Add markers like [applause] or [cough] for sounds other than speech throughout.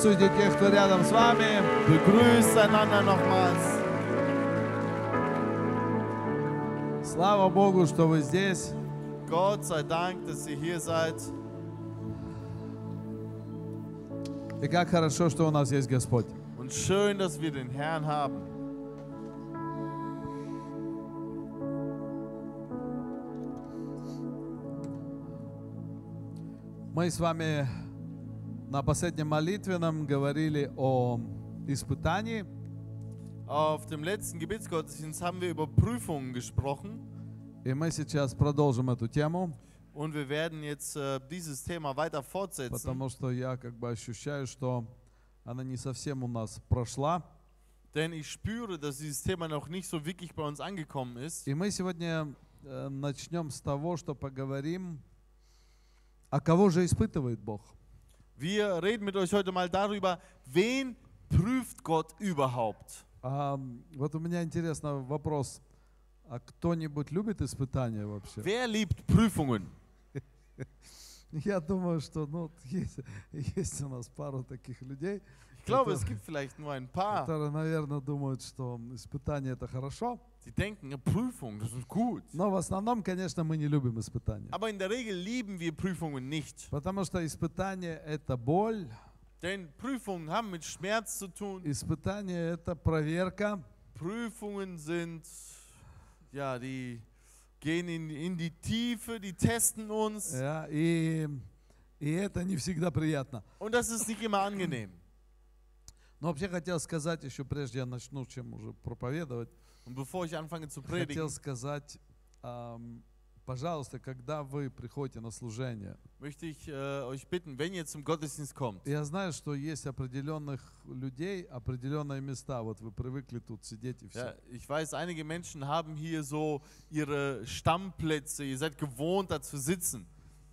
Приветствуйте тех, кто рядом с вами. Begrüßt einander nochmals. Слава Богу, что вы здесь. Gott sei Dank, dass ihr hier seid. И как хорошо, что у нас есть Господь. Und schön, dass wir den Herrn haben. Мы с вами на последнем молитвенном говорили о испытании. Auf dem letzten Gebetsgottesdienst haben wir über Prüfungen gesprochen. И мы сейчас продолжим эту тему, Und wir werden jetzt äh, dieses Thema weiter fortsetzen, потому что я как бы ощущаю, что она не совсем у нас прошла. denn ich spüre, dass dieses Thema noch nicht so wirklich bei uns angekommen ist. И мы сегодня э, начнем с того, что поговорим, а кого же испытывает Бог? Wir reden mit euch heute mal darüber, wen prüft Gott überhaupt? А, вот у меня интересный вопрос. А кто-нибудь любит испытания вообще? Wer liebt Prüfungen? [laughs] Я думаю, что ну, есть, [laughs] есть у нас пару таких людей, Ich glaube, es gibt vielleicht nur ein paar, которые, наверное, думают, что испытания это хорошо. die denken, ja, Prüfungen, das ist gut. Но в основном, конечно, мы не любим испытания. Aber in der Regel lieben wir Prüfungen nicht. Потому что испытание это боль, Denn Prüfungen haben mit Schmerz zu tun. испытание это проверка. Prüfungen sind, ja, die gehen in, in die Tiefe, die testen uns. Ja, и, и это не всегда приятно. Und das ist nicht immer angenehm. Но вообще хотел сказать, еще прежде я начну, чем уже проповедовать, Und bevor ich anfange zu хотел predigen, сказать, ам, пожалуйста, когда вы приходите на служение, möchte ich äh, euch bitten, wenn ihr zum Gottesdienst kommt, я знаю, что есть определенных людей, определенные места, вот вы привыкли тут сидеть и все. ja, ich weiß, einige Menschen haben hier so ihre Stammplätze, ihr seid gewohnt, da zu sitzen.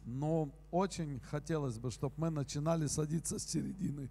Но очень хотелось бы, чтобы мы начинали садиться с середины.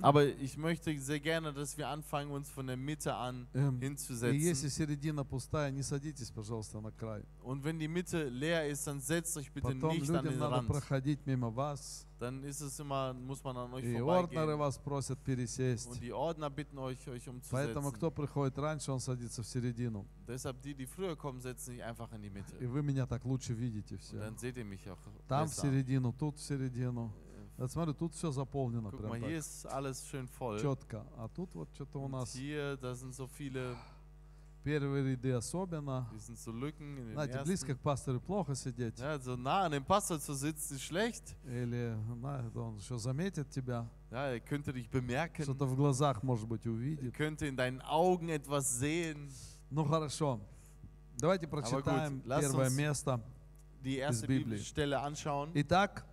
Aber ich möchte sehr gerne, dass wir anfangen, uns von der Mitte an Эм, И если hinzusetzen. середина пустая, не садитесь, пожалуйста, на край. Und wenn die Mitte leer ist, dann setzt euch bitte Потом nicht an людям den надо Rand. проходить мимо вас. Dann ist es immer, muss man an euch И орднеры vorbeigehen. вас просят пересесть. Und die Ordner bitten euch, euch Поэтому umzusetzen. кто приходит раньше, он садится в середину. Deshalb die, die früher kommen, setzen sich einfach in die Mitte. И вы меня так лучше видите Und все. dann seht ihr mich auch Там в besser. середину, тут в середину. Вот смотри, тут все заполнено Guck прям mal, hier так, ist alles schön voll. четко. А тут вот что-то у нас hier, da sind so viele, первые ряды особенно. hier sind so Lücken in den Знаете, близко ersten. к пастору плохо сидеть. Ja, so nah an dem Pastor zu sitzen ist schlecht. Или, знаешь, он еще заметит тебя. Ja, er könnte dich bemerken. Что-то в глазах, может быть, Er увидит. könnte in deinen Augen etwas sehen. Ну хорошо. Давайте прочитаем lass первое место. Die erste Bibli. Bibelstelle anschauen. Итак,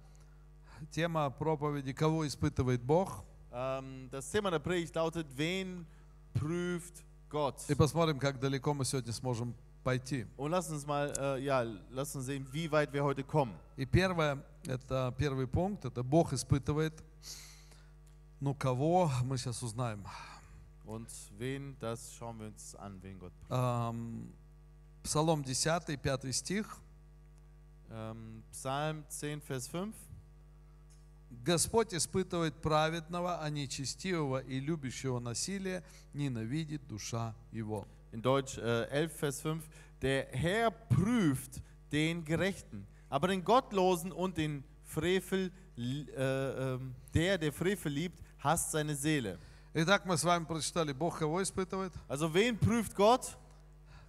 тема проповеди «Кого испытывает Бог?» Das Thema der Predigt lautet, wen prüft Gott? И посмотрим, как далеко мы сегодня сможем пойти. Und lass uns mal, äh, ja, lass uns sehen, wie weit wir heute kommen. И первое, это первый пункт, это Бог испытывает. Ну, кого, мы сейчас узнаем. Und wen, das schauen wir uns an, wen Gott. Ам, Псалом 10, 5 стих. Ähm, Psalm 10, Vers 5. Господь испытывает праведного, а нечестивого и любящего насилие ненавидит душа его. In Deutsch äh, 11, Vers 5. Der Herr prüft den Gerechten, aber den Gottlosen und den Frevel, li- äh, ähm, der, der Frevel liebt, hasst seine Seele. Итак, мы с вами прочитали, Бог кого испытывает? Also wen prüft Gott?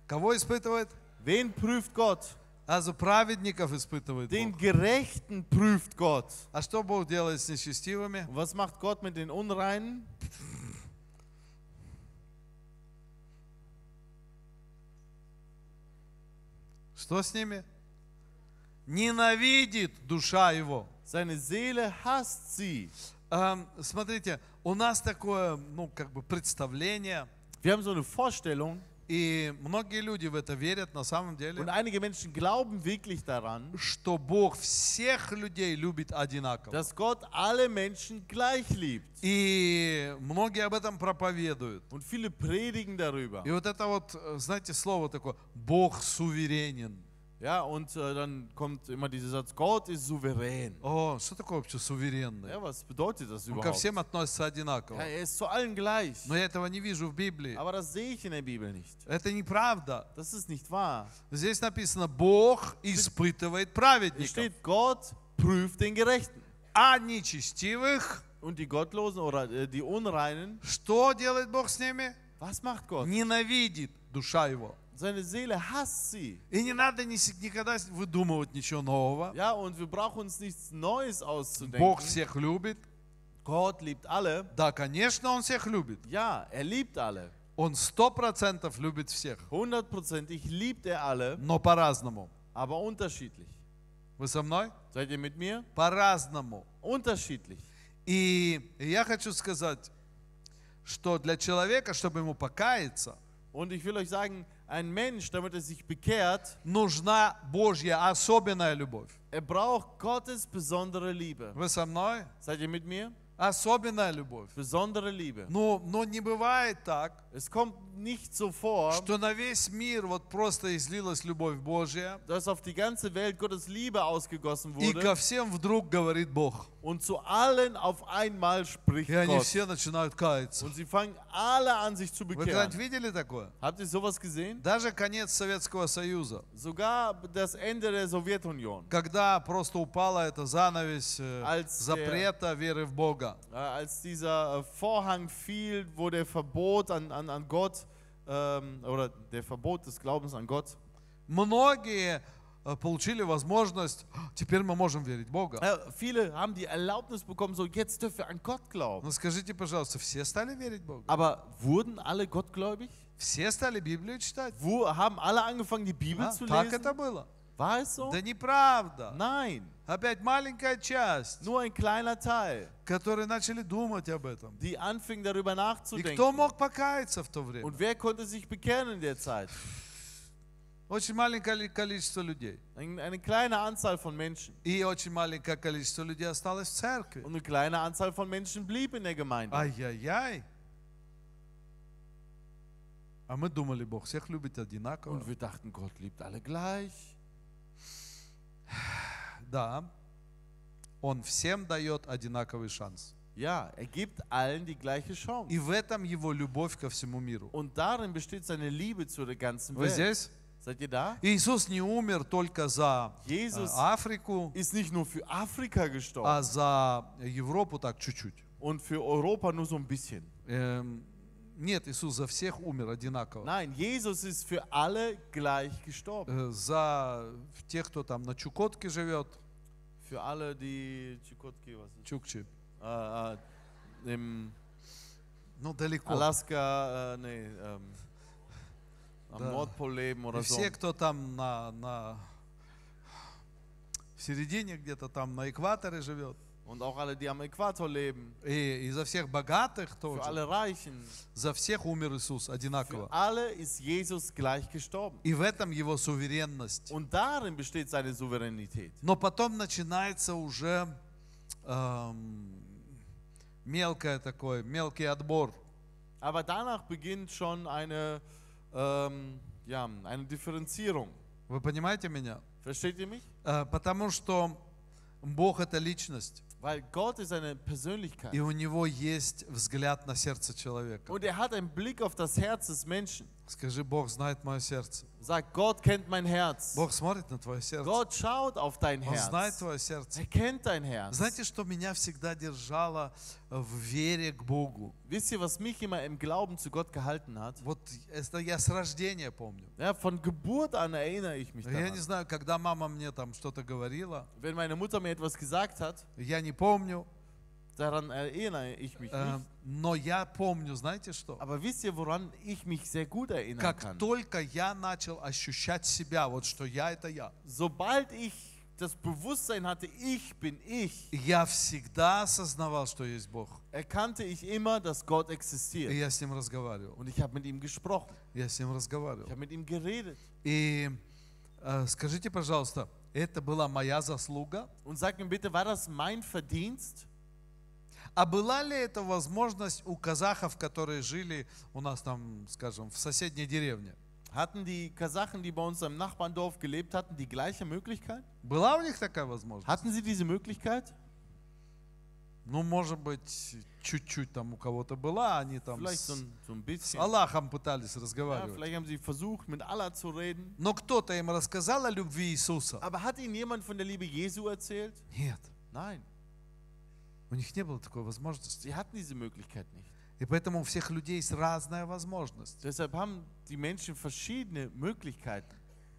Кого испытывает? Wen prüft Gott? Also праведников испытывает Den Бог. Gerechten prüft Gott. А что Бог делает с нечестивыми? Was macht Gott mit den Unreinen? Что с ними? Ненавидит душа его. Seine Seele hasst sie. Ам, Смотрите, у нас такое, ну, как бы представление, Wir haben so eine Vorstellung и многие люди в это верят на самом und деле, einige Menschen glauben wirklich daran, что Бог всех людей любит одинаково. dass Gott alle Menschen gleich liebt. И многие об этом проповедуют. Und viele predigen darüber. И вот это вот, э, знаете, слово такое, Бог суверенен. Ja, und äh, dann kommt immer dieser Satz, Gott ist souverän. О, что такое вообще суверенный? Ja, was bedeutet das Он ко überhaupt? всем относится Ja, одинаково. er ist zu allen gleich. Но я этого не вижу в Библии. Aber das sehe ich in der Bibel nicht. Это неправда. Das ist nicht wahr. Здесь написано, Бог испытывает Es праведников, steht, Gott prüft den Gerechten. а нечестивых, Und die Gottlosen oder äh, die Unreinen, что делает Бог с ними? was macht Gott? Ненавидит душа его. Seine Seele hasst sie. И не надо никогда выдумывать ничего нового. Ja, und wir brauchen uns nichts Neues Бог auszudenken. всех любит. Gott liebt alle. Да, конечно, Он всех любит. Ja, er liebt alle. Он сто процентов любит всех, Hundertprozentig liebt er alle, но по-разному. aber unterschiedlich. Вы со мной? Seid ihr mit mir? По-разному. Unterschiedlich. И я хочу сказать, что для человека, чтобы ему покаяться, Und ich will euch sagen, ein Mensch, damit er sich bekehrt, нужна Божья особенная любовь. er braucht Gottes besondere Liebe. Вы со мной? Seid ihr mit mir? Особенная любовь. Besondere Liebe. Но, но не бывает так, Es kommt nicht so vor, что на весь мир вот просто излилась любовь Божья, dass auf die ganze Welt Gottes Liebe ausgegossen и ко wurde всем вдруг говорит Бог. und zu allen auf einmal spricht И они Gott. все начинают каяться. Und sie fangen alle an, sich zu Вы когда-нибудь bekehren. видели такое? Habt ihr sowas gesehen? Даже конец Советского Союза, Sogar das Ende der Sowjetunion. когда просто упала эта занавесь э, Als запрета веры в Бога. Äh, als dieser äh, Vorhang fiel, wo der Verbot an, an, an Gott ähm, oder der Verbot des Glaubens an Gott, Многие э, получили возможность, «А, теперь мы можем верить Бога. äh, viele haben die Erlaubnis bekommen, so jetzt dürfen wir an Gott glauben. Но скажите, пожалуйста, все стали верить в Бога? Aber wurden alle gottgläubig? Все стали Библию читать? Wo, haben alle angefangen, die Bibel А? zu Так lesen? это было? War es so? Да неправда. Nein, Опять маленькая часть, nur ein kleiner Teil, которые начали думать об этом. die anfingen darüber И nachzudenken. кто мог покаяться в то время? Und wer konnte sich bekehren in der Zeit? Очень маленькое ли- количество людей. Ein, eine kleine Anzahl von Menschen. И очень маленькое количество людей осталось в церкви. Und eine kleine Anzahl von Menschen blieb in der Gemeinde. Ай-яй-яй. А мы думали, Бог всех любит одинаково. Und wir dachten, Gott liebt alle gleich. Да. Он всем дает одинаковый шанс. Ja, er gibt allen die gleiche Chance. И в этом его любовь ко всему миру. Und darin besteht seine Liebe zu der ganzen Вы Welt. здесь? Seid ihr da? Иисус не умер только за э, Jesus Африку, ist nicht nur für Afrika gestorben а за Европу так чуть-чуть. und für Europa nur so ein bisschen. Эм, Нет, Иисус за всех умер одинаково. Nein, Jesus ist für alle gleich gestorben. Э, За тех, кто там на Чукотке живет, Für alle, die Chukotki, was ist? Чукчи, Äh, äh, im ну далеко. Alaska, äh, nee, ähm, am Да. И все, кто там на, на в середине где-то там на экваторе живет, Und auch alle, die am Äquator leben. и, и за всех богатых Für тоже, alle Reichen. за всех умер Иисус Für одинаково. alle ist Jesus gleich gestorben. И в этом его суверенность. Und darin besteht seine Souveränität. Но потом начинается уже эм, мелкое такое, мелкий отбор. Aber danach beginnt schon eine, ähm, ja, eine Differenzierung. Вы понимаете меня? Versteht mich? Э, потому что Бог это личность, Weil Gott ist eine Persönlichkeit. и у него есть взгляд на сердце человека. Und er hat einen Blick auf das Herz des Menschen. Скажи, Бог знает мое сердце. Sagt, Gott kennt mein Herz. Бог смотрит на твое сердце. Gott schaut auf dein Он знает Herz. твое сердце. Er kennt dein Herz. Знаете, что меня всегда держало в вере к Богу? Wisst ihr, was mich immer im Glauben zu Gott gehalten hat? Вот это я с рождения помню. Ja, von Geburt an erinnere ich mich Я не daran. знаю, когда мама мне там что-то говорила, Wenn meine Mutter mir etwas gesagt hat, я не помню, daran erinnere ich mich э, nicht. но я помню, знаете что? Aber wisst ihr, woran ich mich sehr gut erinnern Как kann? только я начал ощущать себя, вот что я это я, Sobald ich das Bewusstsein hatte, ich bin ich, я всегда осознавал, что есть Бог. erkannte ich immer, dass Gott И existiert. я с ним разговаривал. Und ich habe mit ihm gesprochen. Я с ним Ich разговаривал. habe mit ihm geredet. И э, скажите, пожалуйста, это была моя заслуга? Und sag mir bitte, war das mein Verdienst? А была ли это возможность у казахов, которые жили у нас там, скажем, в соседней деревне? Hatten die Kasachen, die bei uns im Nachbarndorf gelebt hatten, die gleiche Möglichkeit? Была у них такая возможность? Hatten sie diese Möglichkeit? Ну, может быть, чуть-чуть там у кого-то была, они там Vielleicht so с, ein, so ein с. Аллахом пытались разговаривать. vielleicht haben sie versucht, mit Allah zu reden. Но кто-то им рассказал о любви Иисуса? Aber hat ihnen jemand von der Liebe Jesu erzählt? Нет, Nein, у них не было такой возможности. sie hatten diese Möglichkeit nicht. И поэтому у всех людей есть разная возможность. Deshalb haben die Menschen verschiedene Möglichkeiten,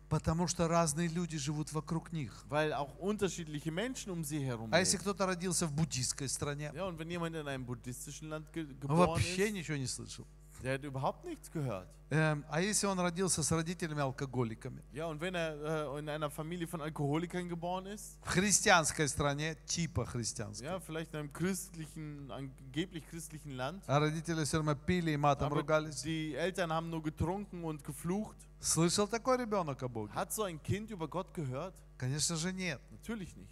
Потому что разные люди живут вокруг них. weil auch unterschiedliche Menschen um sie herum А если кто-то родился в буддийской стране, Ja, und wenn jemand in einem buddhistischen Land ge geboren вообще ist, ничего не слышал. der hat überhaupt nichts gehört. Эм, а если он родился с родителями-алкоголиками? Ja, und wenn er äh, in einer Familie von Alkoholikern geboren ist, В христианской стране, типа христианской. ja, vielleicht in einem christlichen, angeblich christlichen Land, А родители все время пили и матом aber ругались. die Eltern haben nur getrunken und geflucht. Слышал такой ребенок о Боге? Hat so ein Kind über Gott gehört? Конечно же нет. Natürlich nicht.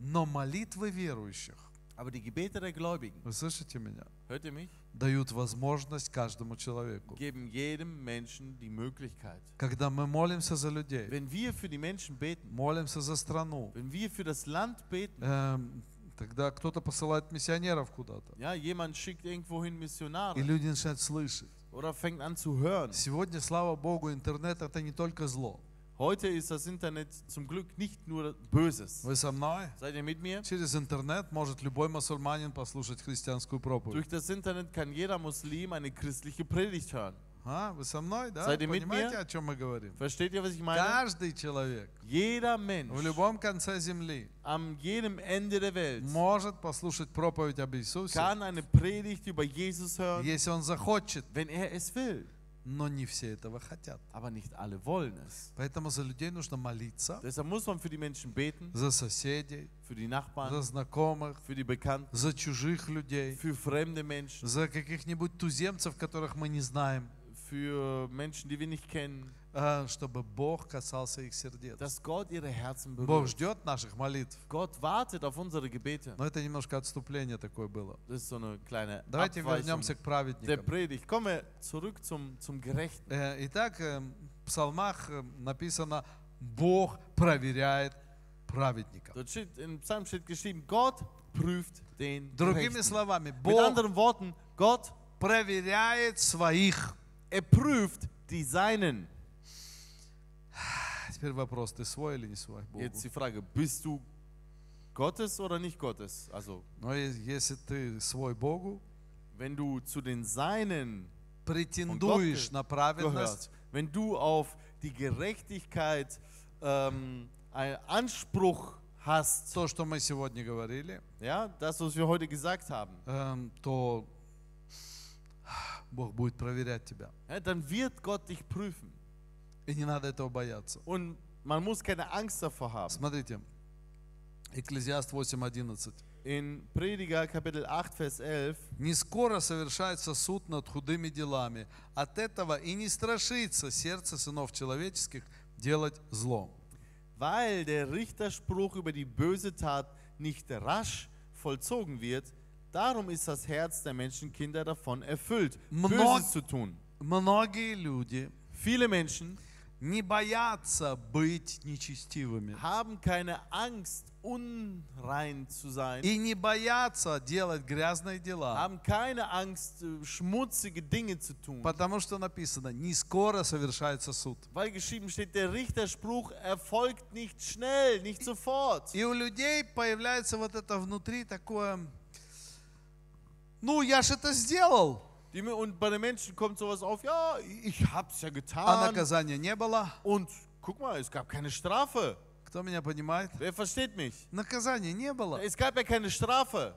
Но молитвы верующих, Aber die Gebete der Gläubigen, вы слышите меня, hört ihr mich, дают возможность каждому человеку. geben jedem Menschen die Möglichkeit. Когда мы молимся за людей, Wenn wir für die Menschen beten, молимся за страну, wenn wir für das Land beten, эм, тогда кто-то посылает миссионеров куда-то, ja, jemand schickt irgendwohin и Missionare люди начинают слышать. oder fängt an zu hören. Сегодня, слава Богу, интернет это не только зло. Heute ist das Internet zum Glück nicht nur Böses. Вы со мной? Seid ihr mit mir? Через интернет может любой мусульманин послушать христианскую проповедь. Durch das Internet kann jeder Muslim eine christliche Predigt hören. А, вы со мной, да? Seid ihr mit Понимаете, mir? о чем мы говорим? Versteht ihr, was ich meine? Каждый человек Jeder Mensch в любом конце земли am jedem Ende der Welt может послушать проповедь об Иисусе, kann eine Predigt über Jesus hören, если он захочет, wenn er es will. Но не все этого хотят. Aber nicht alle wollen es. Поэтому за людей нужно молиться, Deshalb muss man für die Menschen beten, за соседей, für die за Nachbarn, знакомых, für die Bekannten, за чужих людей, für fremde Menschen, за каких-нибудь туземцев, которых мы не знаем, für Menschen, die wir nicht kennen, а, чтобы Бог касался их сердец. dass Gott ihre Herzen Бог ждет наших молитв. Gott wartet auf unsere Gebete. Но это немножко отступление такое было. Das ist so eine kleine Давайте Abweichung вернемся к der праведникам. Predigt. Zurück zum, zum Gerechten. Э, Итак, э, в псалмах э, написано, Бог проверяет праведников. Dort steht, im Psalm steht geschrieben, Gott prüft den Другими Gerechten. словами, Mit Бог anderen Worten, Gott, проверяет своих. er prüft die Seinen. [sighs] Теперь вопрос, ты свой или не свой Богу? Jetzt die Frage, bist du Gottes oder nicht Gottes? Also, Но е- если ты свой Богу, wenn du zu den Seinen претендуешь Gott на праведность, gehörst, wenn du auf die Gerechtigkeit ähm, einen Anspruch hast, то, что мы сегодня говорили, ja, das, was wir heute gesagt haben, эм, то [sighs] Бог будет проверять тебя. ja, dann wird Gott dich prüfen. И не надо этого бояться. Und man muss keine Angst davor haben. Смотрите, Экклезиаст 8.11. In Prediger Kapitel 8, Vers 11, Не скоро совершается суд над худыми делами. От этого и не страшится сердце сынов человеческих делать зло. weil der Richterspruch über die böse Tat nicht rasch vollzogen wird, darum ist das Herz der Menschenkinder davon erfüllt, Mno- Böses zu tun. Многие люди Viele Menschen не боятся быть нечестивыми. haben keine Angst, unrein zu sein, И не боятся делать грязные дела. haben keine Angst, äh, schmutzige Dinge zu tun. Потому что написано, не скоро совершается суд. Weil geschrieben steht, der Richterspruch erfolgt nicht schnell, nicht sofort. И у людей появляется вот это внутри такое, ну я же это сделал, Die, und bei den Menschen kommt sowas auf, ja, ich hab's ja а getan. наказания не было. Und guck mal, es gab keine Strafe. Кто меня понимает? Wer versteht mich? Наказания не было. Es gab ja keine Strafe.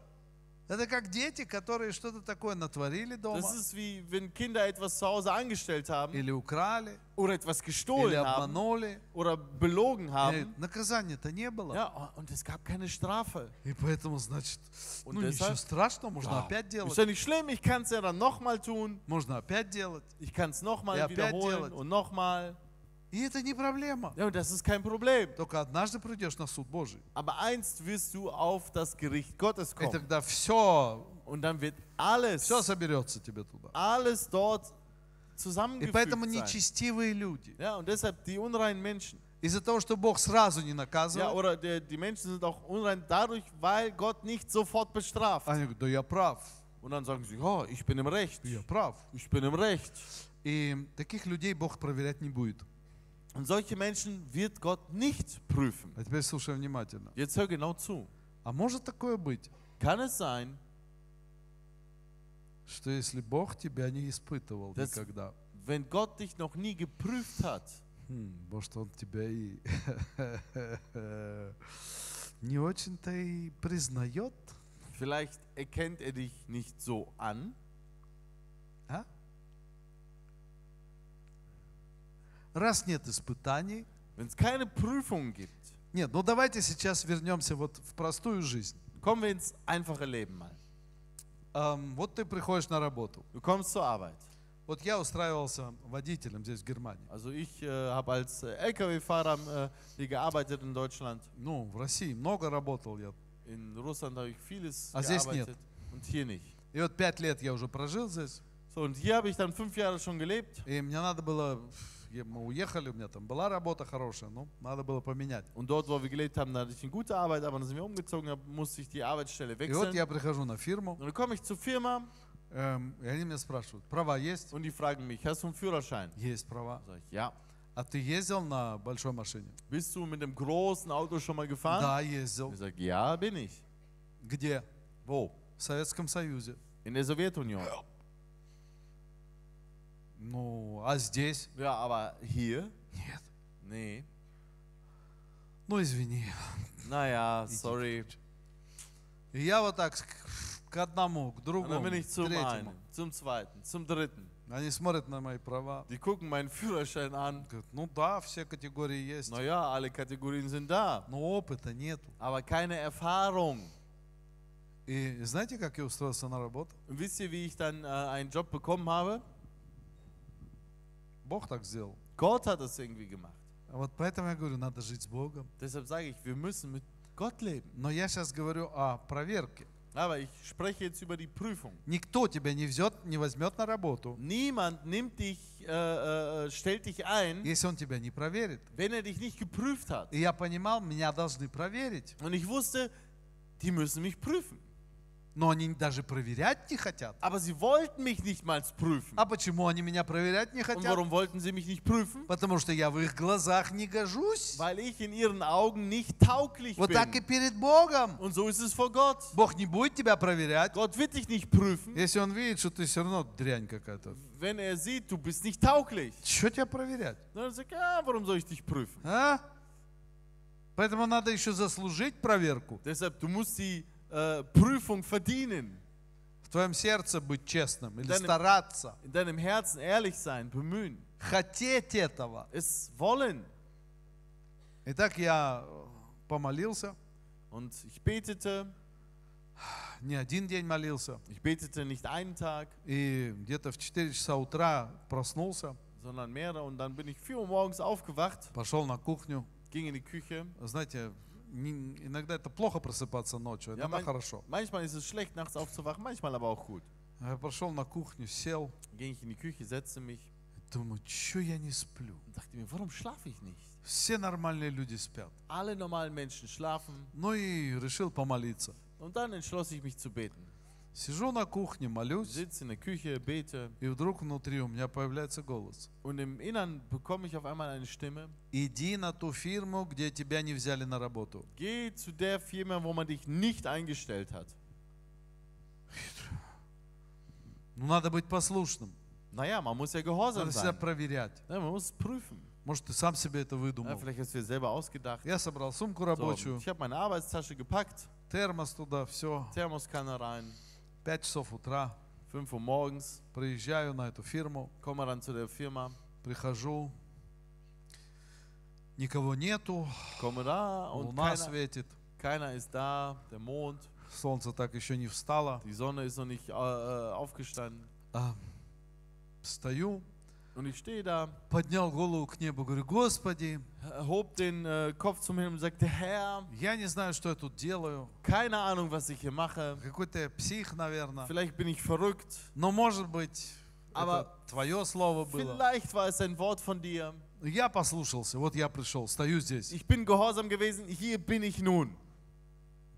Это как дети, которые что-то такое натворили дома, Das ist wie wenn Kinder etwas zu Hause angestellt haben или украли, oder etwas или gestohlen haben обманули. oder belogen haben. Наказания-то не было. Ja, und es gab keine Strafe. И поэтому, значит, Und ну ничего deshalb- страшного, можно Ja, опять ist делать. ja nicht schlimm, ich kann es ja dann nochmal tun. Можно опять делать. Ich kann es nochmal wiederholen und nochmal. И это не проблема. Ja, und das ist kein Problem. Только однажды придешь на суд Божий. Aber einst wirst du auf das Gericht Gottes И kommen. тогда все, Und dann wird alles, все соберется тебе туда. alles dort И поэтому zusammengefügt sein. нечестивые люди, Ja, und deshalb die unreinen Menschen. из-за того, что Бог sразу не Ja, наказывает, oder die, die Menschen sind auch unrein dadurch, weil Gott nicht sofort bestraft. они говорят, да я прав, Und dann sagen sie, ja, ich bin im Recht. я прав. Ich bin im Recht. И таких людей Бог проверять не будет. Und solche Menschen wird Gott nicht prüfen. А теперь слушай внимательно. Jetzt hör genau zu. А может такое быть, Kann es sein, что если Бог тебя не испытывал Das- никогда, wenn Gott dich noch nie geprüft hat, [laughs] хм, может Он тебя и не очень-то и признает, vielleicht erkennt er dich nicht so an? Раз нет испытаний, Wenn es keine Prüfung gibt, нет, ну давайте сейчас вернемся вот в простую жизнь. kommen wir ins einfache Leben mal. Ам, вот ты приходишь на работу. Du kommst zur Arbeit. Вот я устраивался водителем здесь в Германии. Also ich äh, habe als äh, LKW-Fahrer äh, hier gearbeitet in Deutschland. Ну, в России много работал я. In Russland habe ich vieles Ah, здесь gearbeitet und hier nicht. И вот пять лет я уже прожил здесь. So, und hier habe ich dann fünf Jahre schon gelebt. И мне надо было, мы уехали, у меня там была работа хорошая, но надо было поменять. Und dort, wo wir gelebt haben, da hatte ich eine gute Arbeit, aber dann sind wir umgezogen, da musste ich die Arbeitsstelle И вот wechseln. я прихожу на фирму, Und dann komme ich zur Firma эм, и они меня спрашивают, права есть? und die fragen mich, hast du einen Führerschein? Есть права. Sag ich, ja. А ты ездил на большой машине? Bist du mit dem großen Auto schon mal gefahren? Да, ездил. Ich sage, ja, bin ich. Где? Wo? В Советском Союзе. In der Sowjetunion. Ну, а здесь? Ja, aber hier? Нет. Nee. Ну, извини. Naja, [laughs] sorry. И я вот так к одному, к Und dann другому, bin к ich zum третьему. einen, zum zweiten, zum dritten. Они смотрят на мои права. Die gucken meinen Führerschein an. Говорят, ну да, все категории есть. Naja, alle Kategorien sind da. Но опыта нету. Aber keine Erfahrung. И знаете, как я устроился на работу? Und wisst ihr, wie ich dann äh, einen Job bekommen habe? Бог так сделал. Gott hat das irgendwie gemacht. А Вот поэтому я говорю, надо жить с Богом. Deshalb sage ich, wir müssen mit Gott leben. Но я сейчас говорю о проверке. Aber ich spreche jetzt über die Prüfung. Никто тебя не, взет, не возьмет на работу, Niemand nimmt dich, äh, äh, stellt dich ein, если он тебя не проверит. wenn er dich nicht geprüft hat. И я понимал, меня должны проверить. Und ich wusste, die müssen mich prüfen. Но они даже проверять не хотят. Aber sie wollten mich nicht mal prüfen. А почему они меня проверять не Und хотят? warum wollten sie mich nicht prüfen? Потому что я в их глазах не гожусь. Weil ich in ihren Augen nicht tauglich Вот так и bin. перед Богом. Und so ist es vor Gott. Бог не будет тебя проверять, Gott wird dich nicht prüfen, если Он видит, что ты все равно дрянь какая-то. wenn er sieht, du bist nicht tauglich. Что тебя проверять? Dann sagt er, ja, warum soll ich dich prüfen? А? Поэтому надо еще заслужить проверку. Deshalb, du musst die äh, Prüfung verdienen. В твоем сердце быть честным или Deinem- стараться. In deinem Herzen ehrlich sein, bemühen. Хотеть этого. Es wollen. Итак, я э, помолился. Und ich betete, Не один день молился. ich betete nicht einen Tag, И где-то в 4 часа утра проснулся. sondern mehrere. Und dann bin ich 4 Uhr morgens aufgewacht, Пошел на кухню. ging in die Küche. Знаете, иногда это плохо просыпаться ночью, Ja, иногда mein- хорошо. Manchmal ist es schlecht, nachts aufzuwachen, manchmal aber auch gut. Я пошел на кухню, сел. Ging ich in die Küche, setzte mich Думаю, что я не сплю? dachte mir, warum schlafe ich nicht? Все нормальные люди спят. Alle normalen Menschen schlafen. Ну и решил помолиться. Und dann entschloss ich mich zu beten. Сижу на кухне, молюсь, Sitze in der Küche, bete и вдруг внутри у меня появляется голос. und im Innern bekomme ich auf einmal eine Stimme. Иди на ту фирму, где тебя не взяли на работу. Geh zu der Firma, wo man dich nicht eingestellt hat. Ну, надо быть послушным. Naja, man muss ja gehorsam Надо себя sein. проверять. Ja, man muss prüfen. Может, ты сам себе это Ja, выдумал. vielleicht hast du dir selber ausgedacht. Я собрал сумку So, рабочую, ich habe meine Arbeitstasche gepackt, термос туда, все. Thermoskanne rein, Пять часов утра 5 Uhr morgens, приезжаю на эту фирму, komme dann zu der Firma, прихожу, никого нету, komme da und луна keiner, светит, keiner ist da, der Mond, солнце так еще не встало. die Sonne ist noch nicht äh, äh, aufgestanden. А, Стою, Und ich stehe da, поднял голову к небу, говорю, Господи, hob den äh, Kopf zum Himmel und sagte, Herr, я не знаю, что я тут делаю. keine Ahnung, was ich hier mache. Какой-то я псих, наверное. Vielleicht bin ich verrückt, Но, может быть, Aber это твое слово было. Vielleicht war es ein Wort von dir. Я послушался, вот я пришел, стою здесь. Ich bin gehorsam gewesen, hier bin ich nun.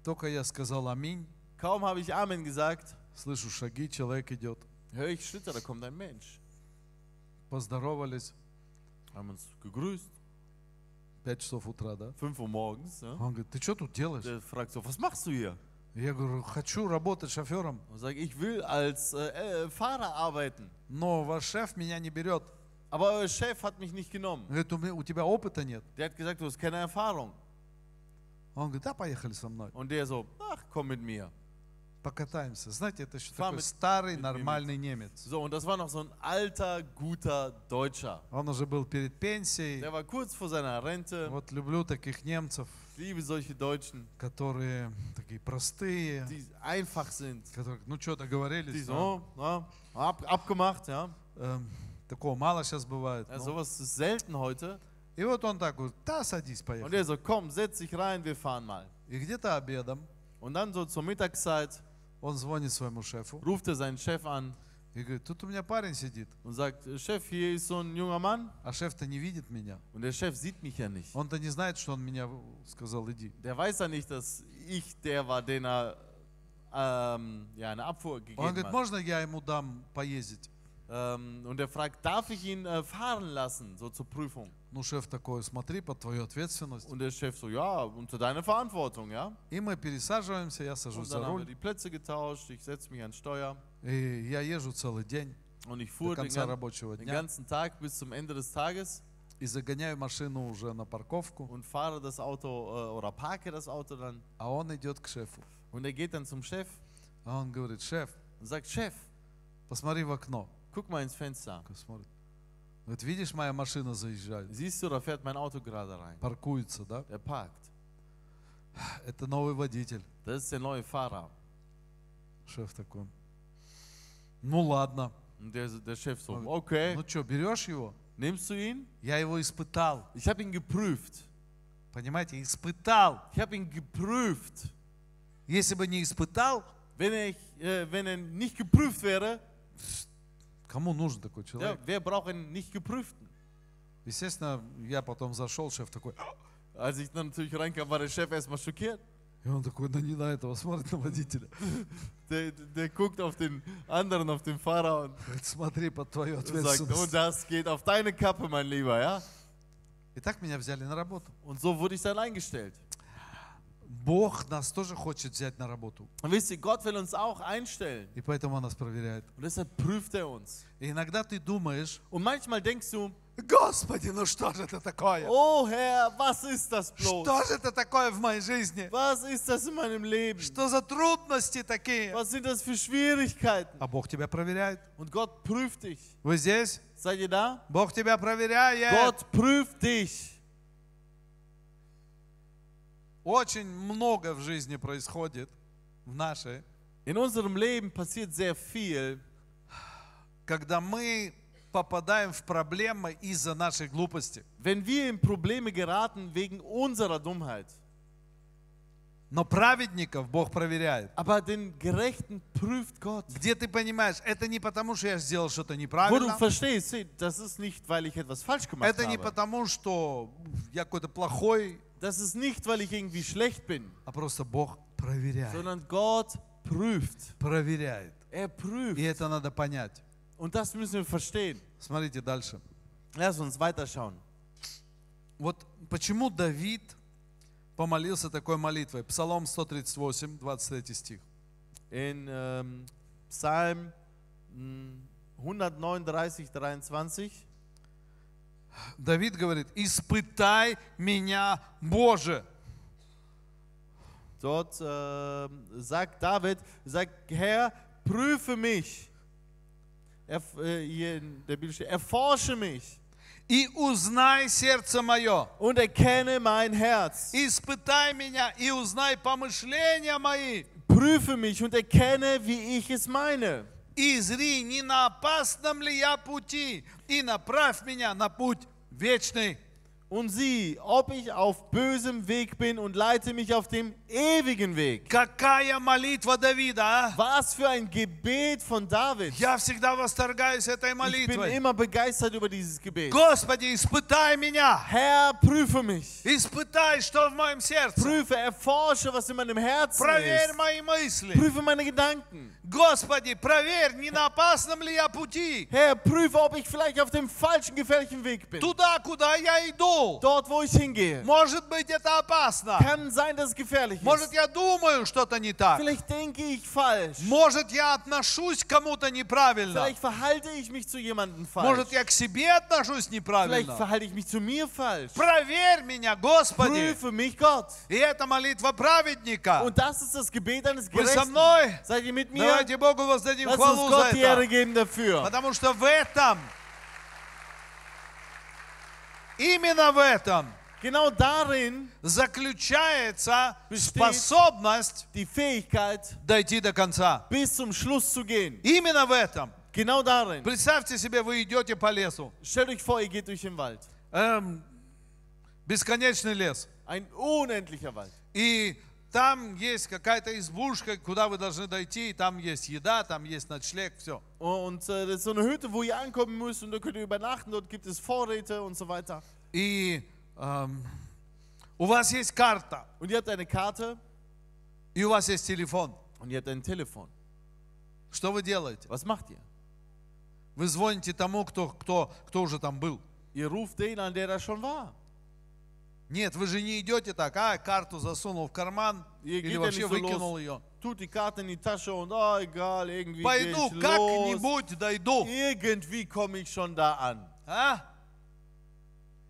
Только я сказал аминь, Kaum habe ich Amen gesagt, слышу шаги, человек идет. höre ich Schritte, da kommt ein Mensch. Поздоровались, Haben uns gegrüßt, 5 часов утра, да? 5 Uhr morgens. Ja? Он говорит, ты что тут делаешь? Der fragt so, was machst du hier? Я говорю, хочу работать шофером, Und sage, ich will als äh, äh, Fahrer arbeiten. но ваш шеф меня не берет. Aber euer Chef hat mich nicht genommen. Говорит, у, меня- у тебя опыта нет. Der hat gesagt, du hast keine Erfahrung. Он говорит, да, поехали со мной, Und der so, ach, komm mit mir. Покатаемся. Знаете, это еще Fahr такой старый, нормальный немец. So, und das war noch so ein alter, guter Deutscher. Он уже был перед пенсией. Der war kurz vor seiner Rente. Вот люблю таких немцев, Ich liebe solche Deutschen, которые такие простые, die einfach sind. которые, ну что, Die договорились. да? so, ja, ab, abgemacht, ja. Эм, такого мало сейчас бывает. ja. ну. Sowas ist selten heute. И вот он так говорит, да, садись, Und поехали. der so, komm, setz dich rein, wir fahren mal. И где-то обедом Und dann so zur Mittagszeit он звонит своему шефу ruft er seinen Chef an и говорит, тут у меня парень сидит, und sagt, Chef, hier ist so ein junger Mann. а шеф-то не видит меня. Und der Chef sieht mich ja nicht. Он-то не знает, что он меня сказал, иди. Der weiß ja nicht, dass ich der war, den er ähm, ja, eine Abfuhr Он gegeben говорит, hat. можно я ему дам поездить? Ähm, und er fragt, darf ich ihn äh, fahren lassen, so zur Prüfung? Ну, шеф такой, смотри, под твою ответственность. Und der Chef so, ja, unter deine Verantwortung, ja. И мы пересаживаемся, я сажусь Und за dann haben wir руль, die Plätze getauscht, ich setze mich ans Steuer и я езжу целый день und ich до fuhr den, конца gan рабочего den дня ganzen Tag bis zum Ende des Tages и загоняю машину уже на парковку, und fahre das Auto äh, oder parke das Auto dann. а он идет к шефу. Und er geht dann zum Chef А он говорит, шеф, und sagt, Chef, посмотри в окно. Guck mal ins Fenster. Такой смотрит. Говорит, видишь, моя машина заезжает, Siehst du, da fährt mein Auto gerade rein. паркуется, да? Der parkt. Это новый водитель. Das ist der neue Fahrer. Шеф такой. Ну ладно. Der, der Chef so, okay, Ну что, берешь его? nimmst du ihn? Я его испытал. Ich habe ihn geprüft. Понимаете, испытал. Ich habe ihn geprüft. Если бы не испытал, Wenn er, äh, wenn er nicht geprüft wäre, кому нужен такой ja, человек? wer braucht einen nicht geprüften? Естественно, я потом зашел, шеф такой, Als ich dann natürlich reinkam, war der Chef erstmal schockiert. и он такой, да не на этого, смотрит на водителя. [laughs] Der, der guckt auf den anderen, auf den Fahrer und Говорит, смотри под [laughs] твою sagt, oh, ответственность. das geht auf deine Kappe, mein Lieber, ja? И так меня взяли на работу. Und so wurde ich dann eingestellt. Бог нас тоже хочет взять на работу. Und wisst ihr, Gott will uns auch einstellen. И поэтому Он нас проверяет. Und deshalb prüft er uns. И иногда ты думаешь, Und manchmal denkst du, Господи, ну что же это такое? oh Herr, was ist das bloß? Что же это такое в моей жизни? Was ist das in meinem Leben? Что за трудности такие? Was sind das für Schwierigkeiten? А Бог тебя проверяет. Und Gott prüft dich. Вы здесь? Seid ihr da? Бог тебя проверяет. Gott prüft dich. Очень много в жизни происходит, в нашей, In unserem Leben passiert sehr viel, когда мы попадаем в проблемы из-за нашей глупости. wenn wir in Probleme geraten wegen unserer Dummheit. Но праведников Бог проверяет. Aber den Gerechten prüft Gott. Где ты понимаешь, это не потому, что я сделал что-то Wo du неправильно, verstehst, das ist nicht, weil ich etwas falsch gemacht это не habe. потому, что я какой-то плохой, Das ist nicht, weil ich irgendwie schlecht bin, а просто Бог проверяет. sondern Gott prüft. Проверяет. Er prüft. И это надо понять. Und das müssen wir verstehen. Смотрите дальше. Lass uns weiterschauen. Вот почему Давид помолился такой молитвой. Псалом 138, 23 стих. In ähm, Psalm mm, 139, 23. Давид говорит, испытай меня, Боже. Dort ähm, sagt David, sagt, Herr, prüfe mich. Er, äh, hier in der Bibel steht, erforsche mich И узнай сердце мое. und erkenne mein Herz. Испытай меня и узнай помышления мои. Prüfe mich und erkenne, wie ich es meine. И зри, не на опасном ли я пути, и направь меня на путь вечный. Und sieh, ob ich auf bösem Weg bin und leite mich auf dem ewigen Weg. Какая молитва Давида, а? Was für ein Gebet von David. Я всегда восторгаюсь этой Ich bin молитвой. immer begeistert über dieses Gebet. Господи, испытай меня. Herr, prüfe mich. Испытай, что в моем сердце. Prüfe, erforsche, was in meinem Herzen Проверь ist. мои мысли. Prüfe meine Gedanken. Господи, проверь, не на опасном ли я пути. Herr, prüfe, ob ich vielleicht auf dem falschen, gefährlichen Weg bin. Туда, куда я иду. Dort, wo ich hingehe. Может быть, это опасно. Kann sein, dass es gefährlich Может, я думаю что-то не так. Vielleicht denke ich falsch. Может, я отношусь к кому-то неправильно. Vielleicht verhalte ich mich zu jemandem falsch. Может, я к себе отношусь Vielleicht неправильно. verhalte ich mich zu mir falsch. Проверь меня, Господи. Prüfe mich, Gott. И это молитва праведника. Und das ist das Gebet eines Вы со мной? Seid ihr mit mir? Давайте Богу воздадим Lass uns хвалу за die Ehre это. geben dafür. Потому что в этом, именно в этом Genau darin заключается Besteht- способность die Fähigkeit, дойти до конца. bis zum Schluss zu gehen. Именно в этом. Genau darin. Представьте себе, вы идете по лесу. Stellt euch vor, ihr geht durch den Wald. Эм, бесконечный лес. Ein unendlicher Wald. И там есть какая-то избушка, куда вы должны дойти, и там есть еда, там есть ночлег, все. Und äh, das ist so eine Hütte, wo ihr ankommen müsst und da könnt ihr übernachten. Dort gibt es Vorräte und so weiter. И эм, у вас есть карта, Und ihr habt eine Karte и у вас есть телефон. und ihr habt ein Telefon. Что вы делаете? Was macht ihr? Вы звоните тому, кто, кто, кто уже там был. Ihr ruft den an, der da schon war. Нет, вы же не идете так, а, карту засунул в карман Ihr или вообще выкинул los. ее. Tut die Karte in die Tasche und oh, egal, irgendwie Пойду, как-нибудь дойду. Irgendwie komme ich schon da an. А?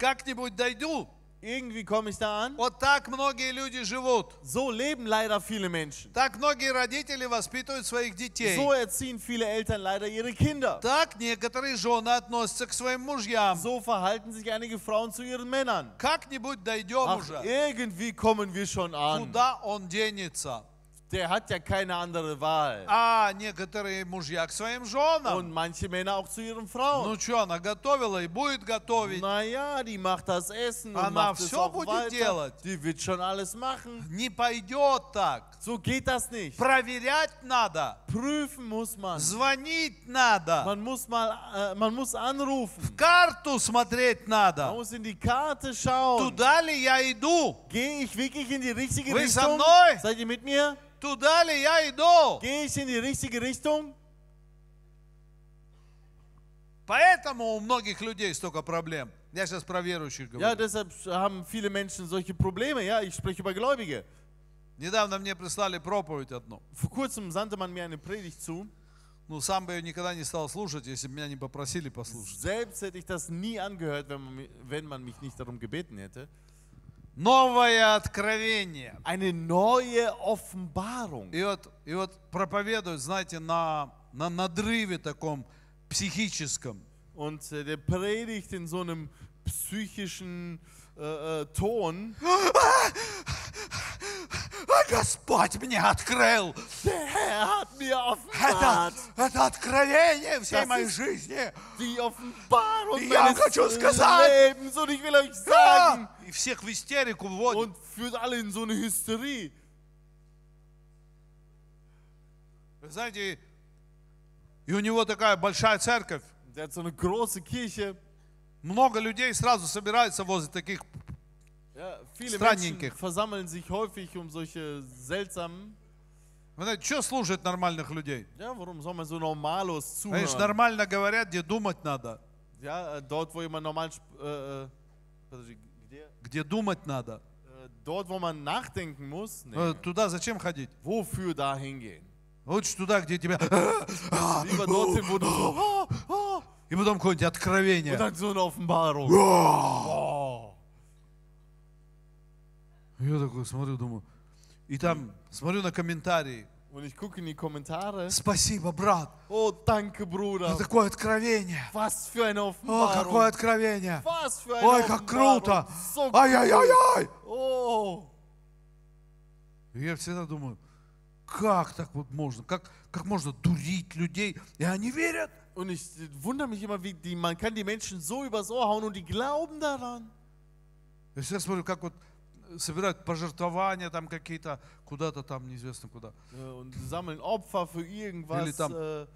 Как-нибудь дойду. Irgendwie komme ich da an. Вот так многие люди живут. So leben leider viele Menschen. Так многие родители воспитывают своих детей. So erziehen viele Eltern leider ihre Kinder. Так некоторые жены относятся к своим мужьям. So verhalten sich einige Frauen zu ihren Männern. Как-нибудь дойдем Ach, уже. irgendwie kommen wir schon an. Куда он денется? Der hat ja keine andere Wahl. А некоторые мужья к своим женам. Und manche Männer auch zu ihren Frauen. Ну что, она готовила и будет готовить. Naja, die macht das Essen und Она macht es всё auch будет weiter. делать. Die wird schon alles machen. Не пойдет так. So geht das nicht. Проверять надо. Prüfen muss man. Звонить надо. Man muss mal, äh, man muss anrufen. Карту смотреть Man надо. muss in die Karte schauen. Туда ли я иду? Gehe ich wirklich in die richtige Вы со Richtung? мной? Seid ihr mit mir? Туда ли я иду? Gehe ich in die richtige Richtung? Поэтому у многих людей столько проблем. Я сейчас про верующих Ja, говорю. deshalb haben viele Menschen solche Probleme. Ja, ich spreche über Gläubige. Недавно мне прислали проповедь одну. Vor kurzem sandte man mir eine Predigt zu. Ну, сам бы ее никогда не стал слушать, если бы меня не попросили послушать. Selbst hätte ich das nie angehört, wenn man, wenn man mich nicht darum gebeten hätte. Новое откровение. Eine neue Offenbarung. И вот, и вот проповедуют, знаете, на, на надрыве таком психическом. Und äh, der predigt in so einem psychischen äh, äh, Ton. [gasps] А Господь мне открыл Der Herr hat mir это, offenbart это откровение всей Das моей жизни. die Offenbarung Ja, meines хочу сказать. Lebens. Und ich will euch sagen. И всех в истерику вводит. Und führt alle in so eine Hysterie. Вы знаете, и у него такая большая церковь. Der hat so eine große Kirche. Много людей сразу собираются возле таких. Ja, viele Странненьких. Menschen versammeln sich häufig um solche seltsamen. Вы знаете, что слушать нормальных людей? Ja, warum soll man so normalos zuhören? нормально говорят, где думать надо. Ja, äh, dort, wo jemand normal. Äh, äh, подожди, где? Где думать надо. Äh, dort, wo man nachdenken muss. Nee. Э, Туда зачем ходить? Wofür da hingehen? Лучше туда, где тебя... Lieber dorthin, wo du so. [gasps] И потом какое-нибудь откровение. Und dann so eine Offenbarung. Я такой смотрю, думаю. И там смотрю на комментарии. Und ich gucke in die Kommentare. Спасибо, брат. Oh, danke, Bruder. Это такое откровение. Was für eine О, какое откровение. Was für eine Ой, как круто. So Ай-яй-яй-яй. Oh. И я всегда думаю, как так вот можно? Как, как можно дурить людей? И они верят. Und ich wundere mich immer, wie die, man kann die Menschen so übers Ohr hauen und die glauben daran. Я всегда смотрю, как вот собирают пожертвования там какие-то, куда-то там, неизвестно куда. äh, und sammeln Opfer für irgendwas. Или там- Äh,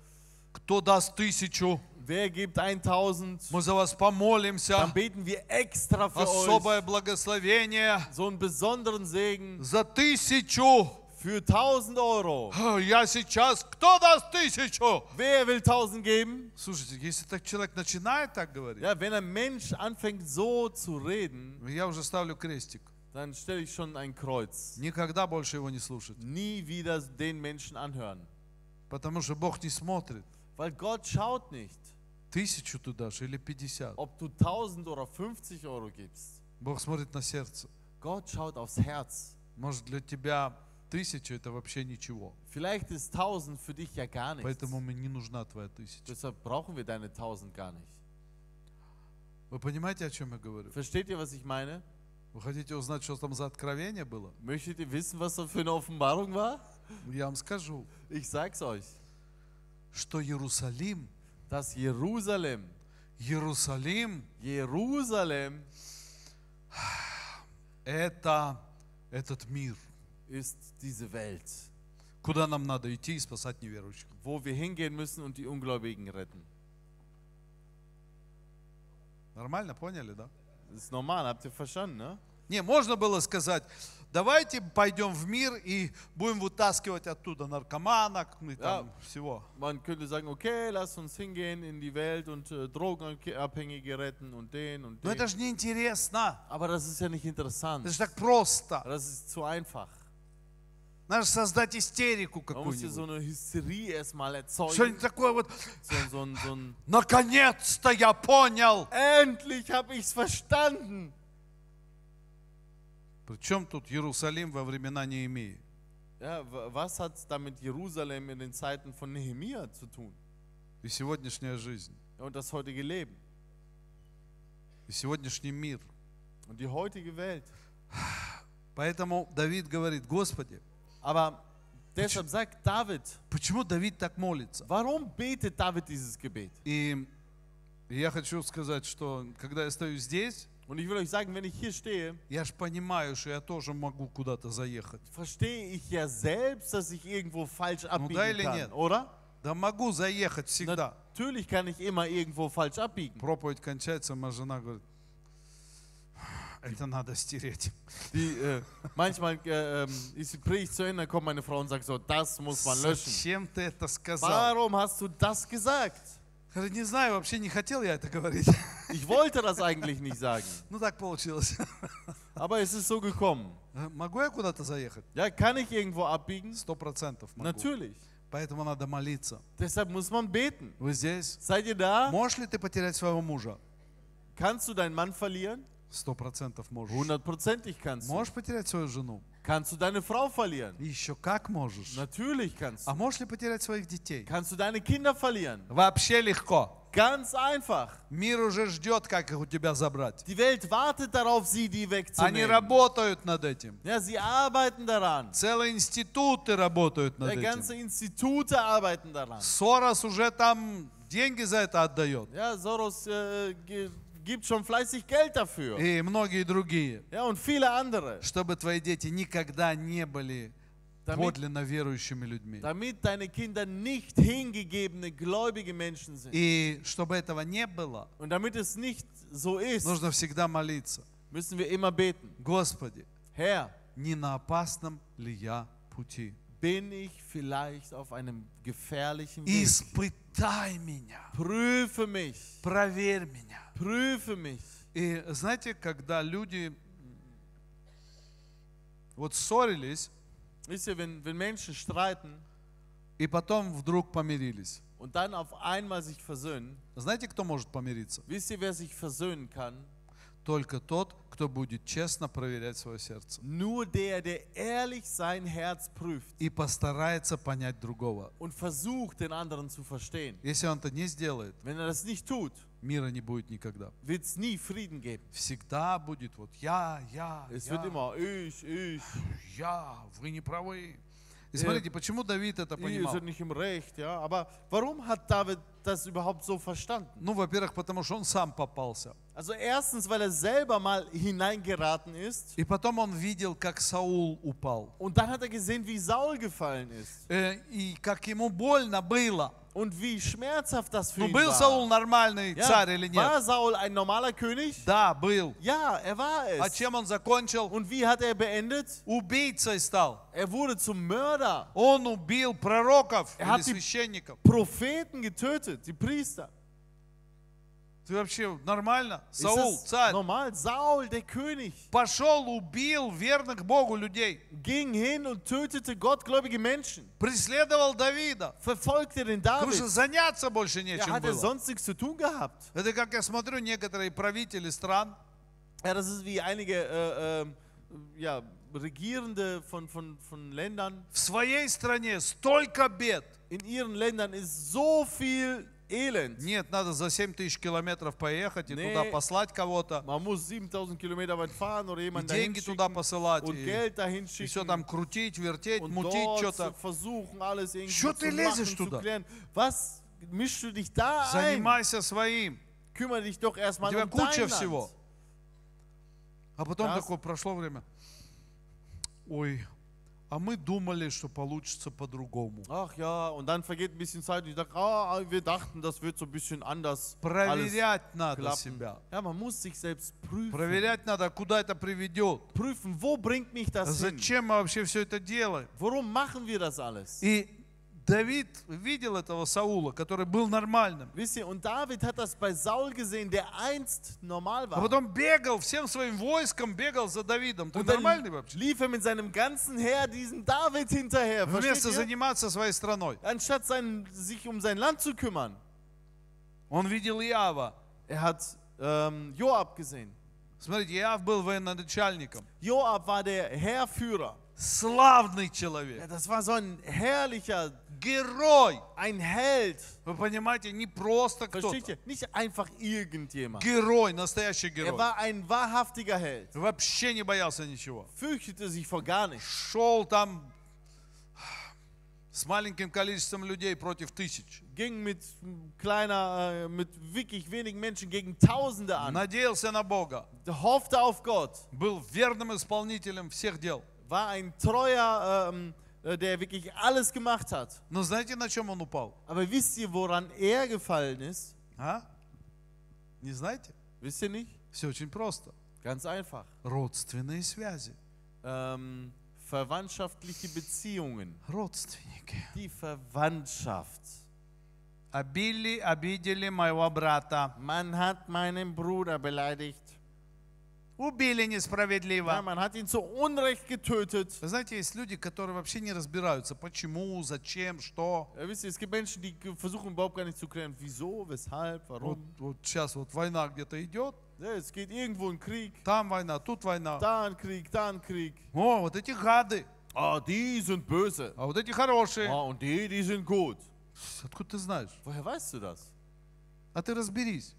Кто даст тысячу, wer gibt 1000? мы за вас Dann помолимся. beten wir extra für Особое euch. благословение So einen besonderen Segen за тысячу. für 1000 Euro. Я сейчас, кто даст тысячу? Wer will 1000 geben? Слушайте, если так человек начинает так говорить, Ja, wenn ein Mensch anfängt so zu reden, я уже ставлю крестик. Dann stelle ich schon ein Kreuz. Никогда больше его не слушать. Nie wieder den Menschen anhören. Потому что Бог не смотрит, Weil Gott schaut nicht, тысячу ты дашь или пятьдесят. ob du 1000 oder 50 Euro gibst. Бог смотрит на сердце. Gott schaut aufs Herz. Может, для тебя тысяча это вообще ничего. Vielleicht ist 1000 für dich ja gar nichts. Поэтому мне не нужна твоя тысяча. Deshalb brauchen wir deine 1000 gar nicht. Вы понимаете, о чем я говорю? Versteht ihr, was ich meine? Вы хотите узнать, что там за откровение было? Möchtet ihr wissen, was das für eine Offenbarung war? Я вам скажу, Ich sag's euch. что Иерусалим, Das Jerusalem, Иерусалим Jerusalem это этот мир, ist diese Welt, куда нам надо идти и спасать неверующих. wo wir hingehen müssen und die Ungläubigen retten. Нормально, поняли, да? Ist normal, habt ihr verstanden, ne? Не, можно было сказать, давайте пойдем в мир и будем вытаскивать оттуда наркоманок и там всего. Man könnte sagen, okay, lass uns hingehen in die Welt und äh, Drogenabhängige retten und den und Но den. это же не интересно. Aber das ist ja nicht interessant. Это же так просто. Das ist zu einfach. Надо создать истерику so какую-нибудь. eine Что-нибудь такое вот. So, so, so Наконец-то я понял. Endlich habe ich's verstanden. Причем тут Иерусалим во времена Неемии? Ja, wa- was hat damit Jerusalem in den Zeiten von Nehemia zu tun? И сегодняшняя жизнь, Und das heutige Leben и сегодняшний мир. und die heutige Welt. Поэтому Давид говорит, Господи, Aber deshalb sagt David, почему Давид так молится? warum betet David dieses Gebet? И я хочу сказать, что когда я стою здесь, Und ich will euch sagen, wenn ich hier stehe, я же понимаю, что я тоже могу куда-то заехать. verstehe ich ja selbst, dass ich irgendwo falsch да abbiegen или kann, нет? oder? Да могу заехать всегда. Natürlich kann ich immer irgendwo falsch abbiegen. Проповедь кончается, моя жена говорит, это надо стереть. Die, äh, manchmal äh, ähm, ist die Predigt zu Ende, kommt meine Frau und sagt so, das muss man löschen. Зачем ты это сказал? Warum hast du das gesagt? Говорит, не знаю, вообще не хотел я это говорить. Ich wollte das eigentlich nicht sagen, Ну так получилось. aber es ist so gekommen. Могу я куда-то заехать? Ja, kann ich irgendwo abbiegen? Сто процентов могу. Natürlich. Поэтому надо молиться. Deshalb muss man beten. Вы здесь? Seid ihr da? Можешь ли ты потерять своего мужа? Kannst du deinen Mann verlieren? Сто процентов можешь. Hundertprozentig kannst du. Можешь потерять свою жену? Kannst du deine Frau verlieren? Еще как можешь. Natürlich kannst А du. можешь ли потерять своих детей? Kannst du deine Kinder verlieren? Вообще легко. Ganz einfach. Мир уже ждет, как их у тебя забрать. Die Welt wartet darauf, sie die Они wegzunehmen. работают над этим. Ja, sie arbeiten daran. Целые институты работают над Ja, ganze этим. Institute arbeiten daran. Сорос уже там деньги за это отдает. Ja, Soros äh, gibt schon fleißig Geld dafür. И многие другие. Ja, und viele andere. Чтобы твои дети никогда не были Damit, подлинно верующими людьми. damit deine Kinder nicht hingegebene, gläubige Menschen sind. И чтобы этого не было, Und damit es nicht so ist, нужно всегда молиться. müssen wir immer beten. Господи, Herr, не на опасном ли я пути? bin ich vielleicht auf einem gefährlichen Weg? Испытай меня, Prüfe mich, проверь меня. Prüfe mich. И знаете, когда люди вот ссорились Wisst ihr, wenn, wenn Menschen streiten и потом вдруг помирились, und dann auf einmal sich versöhnen, знаете, кто может помириться? wisst ihr, wer sich versöhnen kann? Только тот, кто будет честно проверять свое сердце Nur der, der ehrlich sein Herz prüft и постарается понять другого. und versucht, den anderen zu verstehen. Если он это не сделает, Wenn er das nicht tut, мира не будет никогда. wird es nie Frieden geben. Всегда будет вот я, я, Es я, wird immer ich, ich, я, вы не правы. И смотрите, почему Давид это понимал? nicht im Recht, ja. Aber warum hat David das überhaupt so verstanden? Ну, во-первых, потому что он сам попался. Also erstens, weil er selber mal hineingeraten ist. И потом он видел, как Саул упал. Und dann hat er gesehen, wie Saul gefallen ist. Э, И как ему больно было. Und wie schmerzhaft das für Ну, ihn был Саул war. нормальный Ja, царь или нет? war Saul ein normaler König? Да, был. Ja, er war А es. чем он закончил? Und wie hat er beendet? Убийцей стал. Er wurde zum Mörder. Он убил пророков Er или hat die- священников. Propheten getötet, die Priester. Ты вообще нормально? Саул, царь, normal? Saul, der König, пошел, убил верных Богу людей. ging hin und tötete gottgläubige Menschen, Преследовал Давида. verfolgte den Потому David. что заняться больше Er нечем hatte было. sonst nichts zu tun gehabt. Это как я смотрю некоторые правители стран, Ja, das ist wie einige äh, ähm, ja, Regierende von, von, von Ländern. в своей стране столько бед. In ihren Ländern ist so viel Elend. Нет, надо за 7 тысяч километров поехать и Nee. туда послать кого-то, Man muss 7000 Kilometer weit fahren oder и jemanden dahin деньги туда посылать, und и, Geld dahin и все там крутить, вертеть, und мутить что-то. versuchen, alles irgendwie Что ты лезешь machen, zu туда? klären. Was mischst du dich da ein? Занимайся своим. Kümmere dich doch erstmal um куча dein всего. Land. А потом Да. такое прошло время. Ой, а мы думали, что получится по-другому. Ach ja, und dann vergeht ein bisschen Zeit und ich dachte, ah, wir dachten, das wird so ein bisschen anders Проверять надо klappen. себя. Ja, man muss sich selbst prüfen. Проверять надо, куда это приведет. Prüfen, wo bringt mich das hin? Зачем мы вообще все это делаем? Warum machen wir das alles? И Давид видел этого Саула, который был нормальным. Wisst ihr, und David hat das bei Saul gesehen, der einst normal А war. потом бегал всем своим войском, бегал за Давидом. Ты Und нормальный вообще? lief er mit seinem ganzen Heer diesen David hinterher. Вместо заниматься своей страной. Anstatt sein, sich um sein Land zu kümmern. Он видел Иава. Er hat ähm, Joab gesehen. Смотрите, Иав был военачальником. Joab war der Heerführer. Славный Ja, человек. das war so ein herrlicher, Герой. ein Held. Вы понимаете, не просто кто-то. ihr? Nicht einfach irgendjemand. Герой, настоящий Er герой. war ein wahrhaftiger Held. Вообще не боялся ничего. Fürchtete sich vor gar nichts. Шел там с маленьким количеством людей против тысяч. Ging mit kleiner, äh, mit wirklich wenigen Menschen gegen Tausende an. Надеялся на Бога. Hoffte auf Gott. Был верным исполнителем всех дел. War ein treuer, ähm, äh, der wirklich alles gemacht hat. Но знаете, на чем он упал? Aber wisst ihr, woran er gefallen ist? А? Не знаете? Wisst ihr nicht? Все очень просто. Ganz einfach. Родственные связи. Ähm, verwandtschaftliche Beziehungen. Родственники. Die Verwandtschaft. Обили, обидели моего брата. Man hat meinen Bruder beleidigt. Убили несправедливо. man hat ihn zu Unrecht getötet. Вы знаете, есть люди, которые вообще не разбираются, почему, зачем, что. Ja, wisst ihr, es gibt Menschen, die ge- versuchen überhaupt gar nicht zu klären, wieso, weshalb, Вот, warum. вот сейчас вот война где-то идет, Ja, es geht irgendwo ein Krieg, там война, тут война. da ein Krieg, da ein Krieg. О, вот эти гады, Ah, die sind böse. а вот эти хорошие. Ah, und die, die sind gut. Откуда ты знаешь? Woher weißt du das? А ты разберись.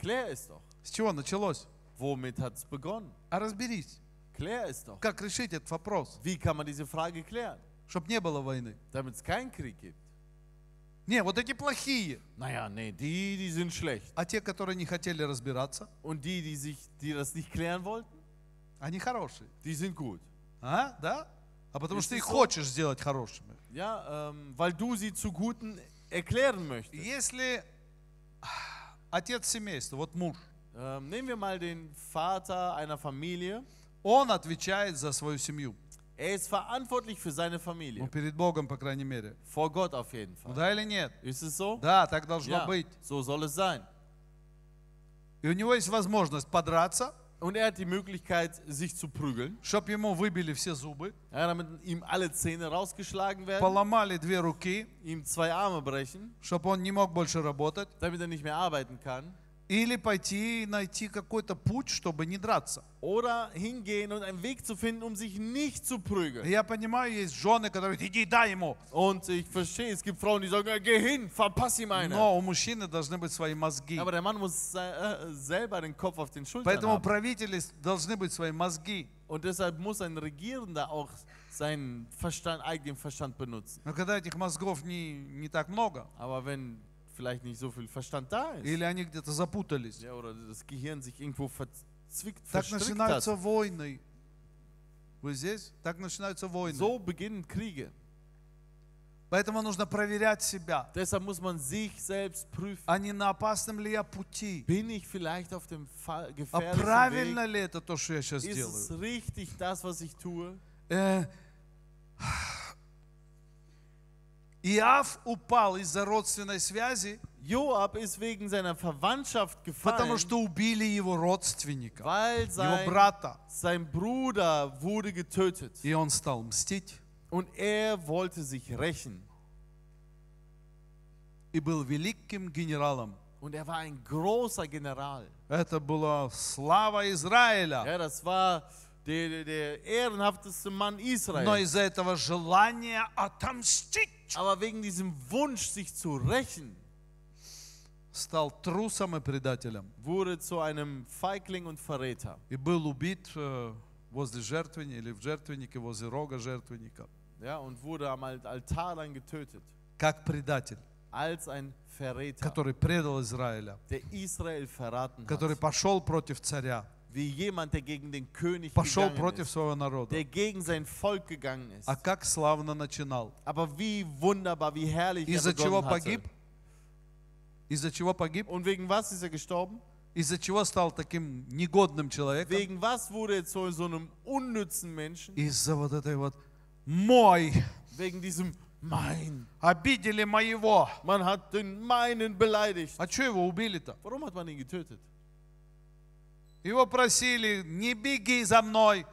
Klär es doch. С чего началось? Womit hat es begonnen? А разберись. Klär es doch. Как решить этот вопрос, Wie kann man diese Frage klären? чтобы не было войны? Damit es keinen Krieg gibt. Не, вот эти плохие. Naja, nee, die, die sind schlecht. А те, которые не хотели разбираться, Und die, die, sich, die das nicht klären wollten, они хорошие. die sind gut. А? Да? А потому что ты их хочешь сделать хорошими. Ja, ähm, weil du sie zu Guten erklären möchtest. Если отец семейства, вот муж, Ähm, nehmen wir mal den Vater einer Familie. он отвечает за свою семью. Er ist verantwortlich für seine Ну, Familie. перед Богом, по крайней мере. Vor Gott auf jeden Ну, Fall. да или нет? Ist es so? Да, так должно Ja, быть. so soll es sein. И у него есть возможность подраться, Und er hat die Möglichkeit, sich zu prügeln, чтобы ему выбили все зубы, ja, damit ihm alle Zähne rausgeschlagen werden, поломали две руки, ihm zwei Arme brechen, чтобы он не мог больше работать, damit er nicht mehr arbeiten kann. Или пойти и найти какой-то путь, чтобы не драться. Oder hingehen und einen Weg zu finden, um sich nicht zu prügeln. Я понимаю, есть жены, которые говорят, иди, дай ему. Und ich verstehe, es gibt Frauen, die sagen, "Ja, geh hin, verpass ihm eine. Но у мужчины должны быть свои мозги. Aber der Mann muss äh, selber den Kopf auf den Schultern Поэтому haben. правителей должны быть свои мозги. Und deshalb muss ein Regierender auch seinen Verstand, eigenen Verstand benutzen. Но когда этих мозгов не, не так много, Aber wenn vielleicht nicht so viel Verstand da ist. или они где-то запутались. Ja, oder das Gehirn sich irgendwo verzwickt, Так verstrickt hat. начинаются войны. Вы здесь? Так начинаются войны. So beginnen Kriege. Поэтому нужно проверять себя. Deshalb muss man sich selbst prüfen. А не на опасном ли я пути? Bin ich vielleicht auf dem fa- А gefährlichen правильно Weg? ли это то, что я сейчас Ist es делаю? richtig, das, was ich tue? Э, Иав упал из-за родственной связи, Joab ist wegen seiner Verwandtschaft потому gefallen, что убили его родственника, weil его sein, брата. sein Bruder wurde getötet. И он стал мстить Und er wollte sich rächen. и был великим генералом. Und er war ein großer General. Это была слава Израиля. Ja, das war der, der, ehrenhafteste Mann Но Israels. из-за этого желания отомстить Aber wegen diesem Wunsch, sich zu rächen, стал трусом и предателем. wurde zu einem Feigling und Verräter. И был убит э, возле жертвенника или в жертвеннике, возле рога жертвенника. Ja, und wurde am Al- Altar dann getötet. Как предатель, Als ein Verräter, который предал Израиля, der Israel verraten который hat. пошел против царя, Wie jemand, der gegen den König пошел против ist, своего народа. der gegen sein Volk gegangen ist. А как славно начинал. Aber wie wunderbar, wie herrlich er Из-за чего погиб? Из-за чего погиб? Und wegen was ist er gestorben? Из-за чего стал таким негодным человеком? Wegen was wurde er zu so einem unnützen Menschen? Из-за вот этой вот «мой». Wegen diesem Mein. Обидели моего. Man hat den meinen beleidigt. А что его убили-то? Warum hat man ihn getötet? Его просили, не беги за мной,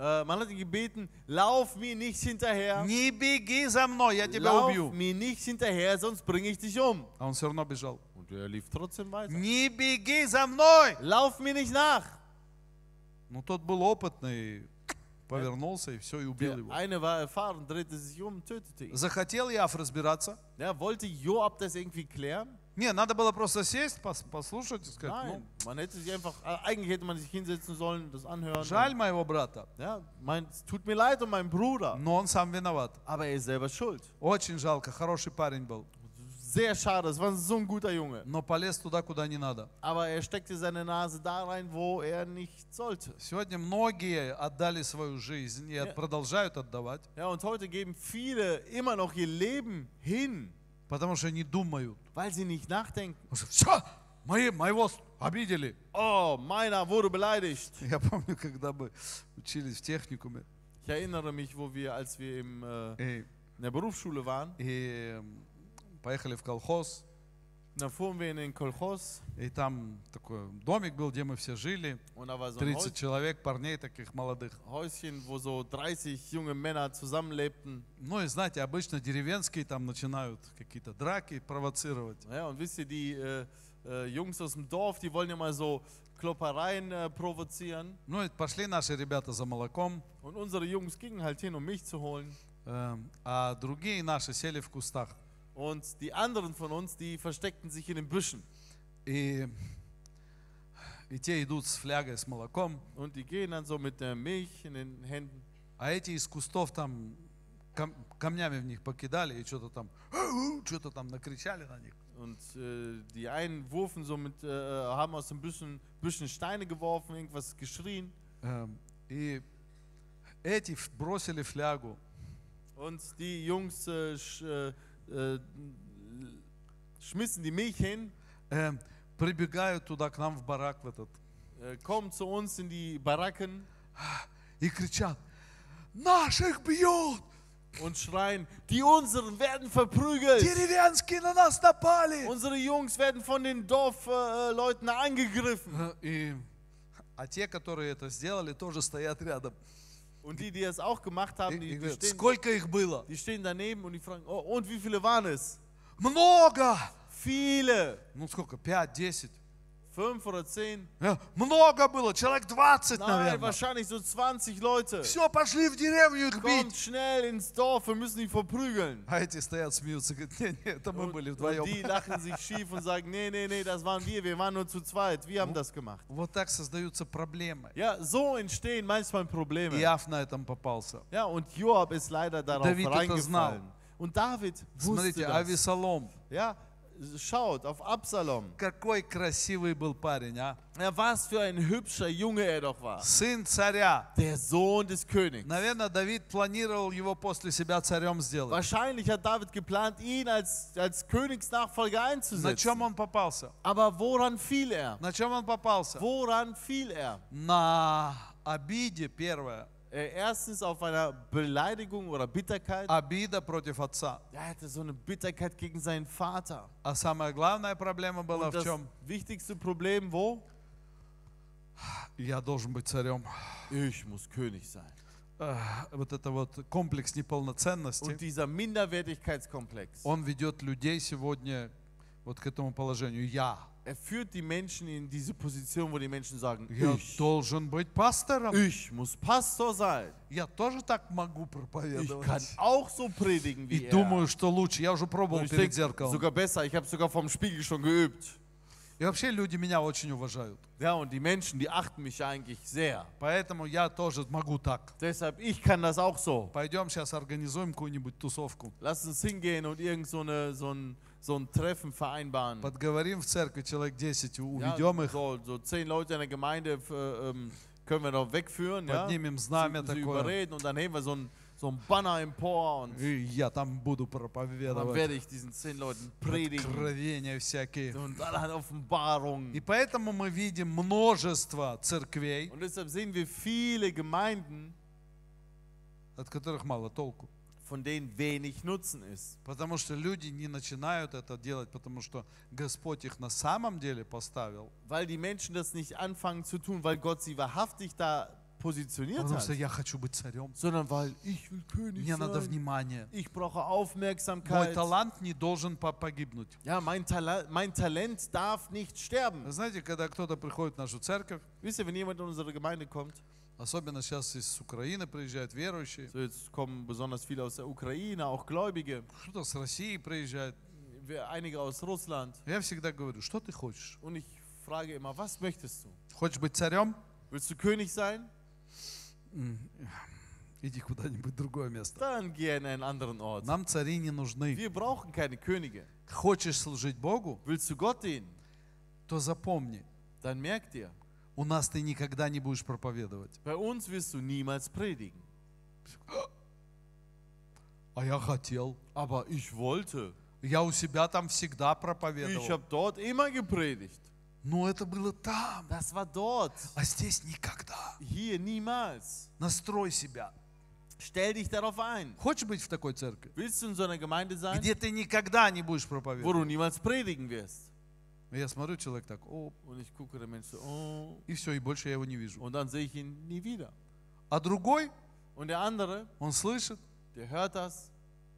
Äh, man hat ihn gebeten, lauf mir nicht hinterher. не беги за мной, я тебя Lauf убью. mir nicht hinterher, sonst bringe ich dich um. А он все равно бежал. Und er lief trotzdem weiter. Не беги за мной. Lauf mir nicht nach. Ну тот был опытный, повернулся и все, и убил Der его. eine war erfahren, drehte sich um, tötete ihn. Захотел Яв разбираться? Ja, wollte Joab das irgendwie klären? Не, надо было просто сесть, пос- послушать и сказать, Nein, man hätte sich einfach, äh, eigentlich hätte man sich hinsetzen sollen, das ну, anhören. жаль моего брата, Ja, mein, es tut mir leid um meinen Bruder, но он сам виноват. aber er ist selber schuld. Очень жалко, хороший парень был, Sehr schade, es war so ein guter Junge. но полез туда, куда не надо. Aber er steckte seine Nase da rein, wo er nicht sollte. Сегодня многие отдали свою жизнь и Я- продолжают отдавать, Ja, und heute geben viele immer noch ihr Leben hin, потому что не думают. weil sie nicht nachdenken. Все, мои, моего обидели. Oh, meiner wurde beleidigt. Я помню, когда мы учились в техникуме, Ich erinnere mich, wo wir, als wir im, äh, in der Berufsschule waren, и, поехали в колхоз, и там такой домик был, где мы все жили, und da war so ein 30 человек, парней таких молодых. Häuschen, wo so 30 junge Männer zusammenlebten. Ну и знаете, обычно деревенские там начинают какие-то драки провоцировать. Äh, äh, Jungs aus dem Dorf, die wollen mal so Kloppereien äh, provozieren. Ну и пошли наши ребята за молоком, Und unsere Jungs gingen halt hin, um Milch zu holen. эм, а другие наши сели в кустах. Und die anderen von uns, die versteckten sich in den Büschen. И, и те идут с флягой, с молоком, Und die gehen dann so mit der Milch in den Händen. а эти из кустов там кам- камнями в них покидали и что-то там, что-то там накричали на них. Und äh, die einen wurfen so mit, äh, haben aus den Büschen, Büschen Steine geworfen, irgendwas geschrien. Эм, И эти ф- бросили флягу, Und die Jungs äh, sch, äh, äh, schmissen die Milch hin, эм, прибегают туда к нам в барак в этот äh, kommen zu uns in die Baracken и кричат, наших бьют, und schreien, die unseren werden verprügelt. деревенские на нас напали. Unsere Jungs werden von den Dorfleuten äh, Leuten angegriffen. Э, И, а те, которые это сделали, тоже стоят рядом. Und die, die das auch gemacht И, haben, и die, die, говорят, stehen, сколько их было? die stehen daneben und die fragen, oh, und wie viele waren es? Много! Viele. Ну сколько? Пять, десять? Fünf oder zehn? Э, Много было, человек 20, Nein, наверное. wahrscheinlich so 20 Leute. Все, пошли в деревню их Kommt бить. schnell ins Dorf, wir müssen die verprügeln. А эти стоят, смеются, говорят, не, не, это мы Und, были und вдвоем. die lachen sich schief und sagen, nee, nee, nee, das waren wir, wir waren nur zu zweit, wir haben das gemacht. Вот так создаются проблемы. Ja, so entstehen manchmal Probleme. Иав на этом попался. Ja, und Joab ist leider darauf David это reingefallen. знал. Und David wusste Смотрите, das. Авесолом, Ja, schaut auf Absalom, Какой красивый был парень, а? ja, was für ein hübscher Junge er doch war. Сын царя. Der Sohn des Königs. Наверное, Давид планировал его после себя царем сделать. Wahrscheinlich hat David geplant, ihn als, als Königsnachfolger На einzusetzen. чем он попался? Aber woran fiel er? На чем он попался? Woran fiel er? На обиде первое. Äh, Erstens auf einer Beleidigung oder Bitterkeit. Обида против отца. Er hatte so eine Bitterkeit gegen seinen Vater. А самая главная проблема была Und в das чем? wichtigste Problem, wo? Я должен быть царем. Ich muss König sein. Ах, Вот это вот комплекс неполноценности, Und dieser Minderwertigkeitskomplex, он ведет людей сегодня вот к этому положению. Я. er führt die Menschen in diese Position, wo die Menschen sagen, Я ich, должен быть пастором. ich muss Pastor sein. Я тоже так могу Ich kann проповедовать. auch so predigen И wie er. думаю, что лучше. Я уже Und пробовал ich перед denke, зеркалом. sogar besser, ich habe sogar vom Spiegel schon geübt. И вообще люди меня очень уважают. Ja, und die Menschen, die achten mich eigentlich sehr. Поэтому я тоже могу так. Deshalb, ich kann das auch so. Пойдем сейчас организуем какую-нибудь тусовку. Lass uns hingehen und irgend so, eine, so, ein, so ein Treffen vereinbaren. Подговорим в церкви человек 10, Ja, уведем их, so, so zehn Leute in der Gemeinde äh, ähm, können wir doch wegführen. Ja? поднимем знамя sie, sie такое. überreden und dann heben wir so ein, so ein Banner empor und И я там буду dann проповедовать. werde ich diesen zehn Leuten predigen Откровения всякие. und allerhand Offenbarungen. И поэтому мы видим множество церквей, Und deshalb sehen wir viele Gemeinden, от которых мало толку. von denen wenig Nutzen ist. Потому что люди не начинают это делать, потому что Господь их на самом деле поставил. Weil die Menschen das nicht anfangen zu tun, weil Gott sie wahrhaftig da positioniert Потому hat, что я хочу быть царем. sondern weil ich will König Мне надо sein. внимание. Ich brauche Мой Aufmerksamkeit. талант не должен по- погибнуть. Ja, mein, Tala mein Talent darf nicht sterben. Вы знаете, когда кто-то приходит в нашу церковь, Wisst ihr, wenn jemand in unsere Gemeinde kommt, особенно сейчас из Украины приезжают верующие, so jetzt kommen besonders viele aus der Ukraine, auch Gläubige, кто-то с России приезжает, einige aus Russland. я всегда говорю, что ты хочешь? Und ich frage immer, was möchtest du? Хочешь быть царем? Willst du König sein? Иди куда-нибудь другое место. Dann geh in einen anderen Ort. Нам цари не нужны. Wir brauchen keine Könige. Хочешь служить Богу, Willst du Gott dienen? то запомни, Dann merk dir, у нас ты никогда не будешь проповедовать. bei uns wirst du niemals predigen. А я хотел. Aber ich wollte. Я у себя там всегда Ich проповедовал. habe dort immer gepredigt. Но это было там, Das war dort. а здесь никогда. Hier niemals. Настрой себя. Stell dich darauf ein. Хочешь быть в такой церкви, Willst du in so einer Gemeinde sein, где ты никогда не будешь wo проповедовать? du niemals predigen wirst? Я смотрю, человек так, о, Und ich gucke der Mensch so, oh, и все, и больше я его не вижу. und dann sehe ich ihn nie wieder. А другой, Und der andere, он слышит, der hört das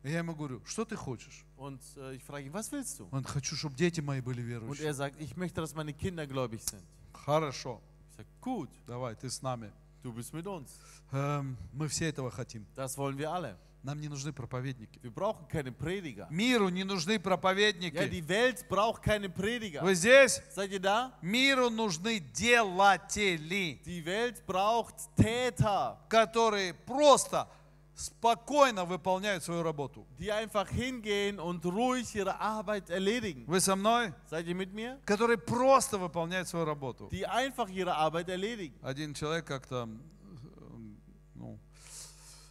и я ему говорю, что ты хочешь? und äh, ich frage ihn, was willst du? Он, хочу, чтобы дети мои были Und верующие. er sagt, ich möchte, dass meine Kinder gläubig sind. Хорошо, Ich sage, gut, давай, ты с нами. du bist mit uns. Эм, мы все этого хотим. Das wollen wir alle. Нам не нужны проповедники. Wir brauchen keine Prediger. Миру не нужны Ja, проповедники. die Welt braucht keine Prediger. Вы здесь? Seid ihr da? Миру нужны делатели, Die Welt braucht Täter, которые просто спокойно выполняют свою работу. die einfach hingehen und ruhig ihre Arbeit erledigen. Вы со мной? Seid ihr mit mir? Которые просто выполняют свою работу. Die einfach ihre Arbeit erledigen. Один человек как-то,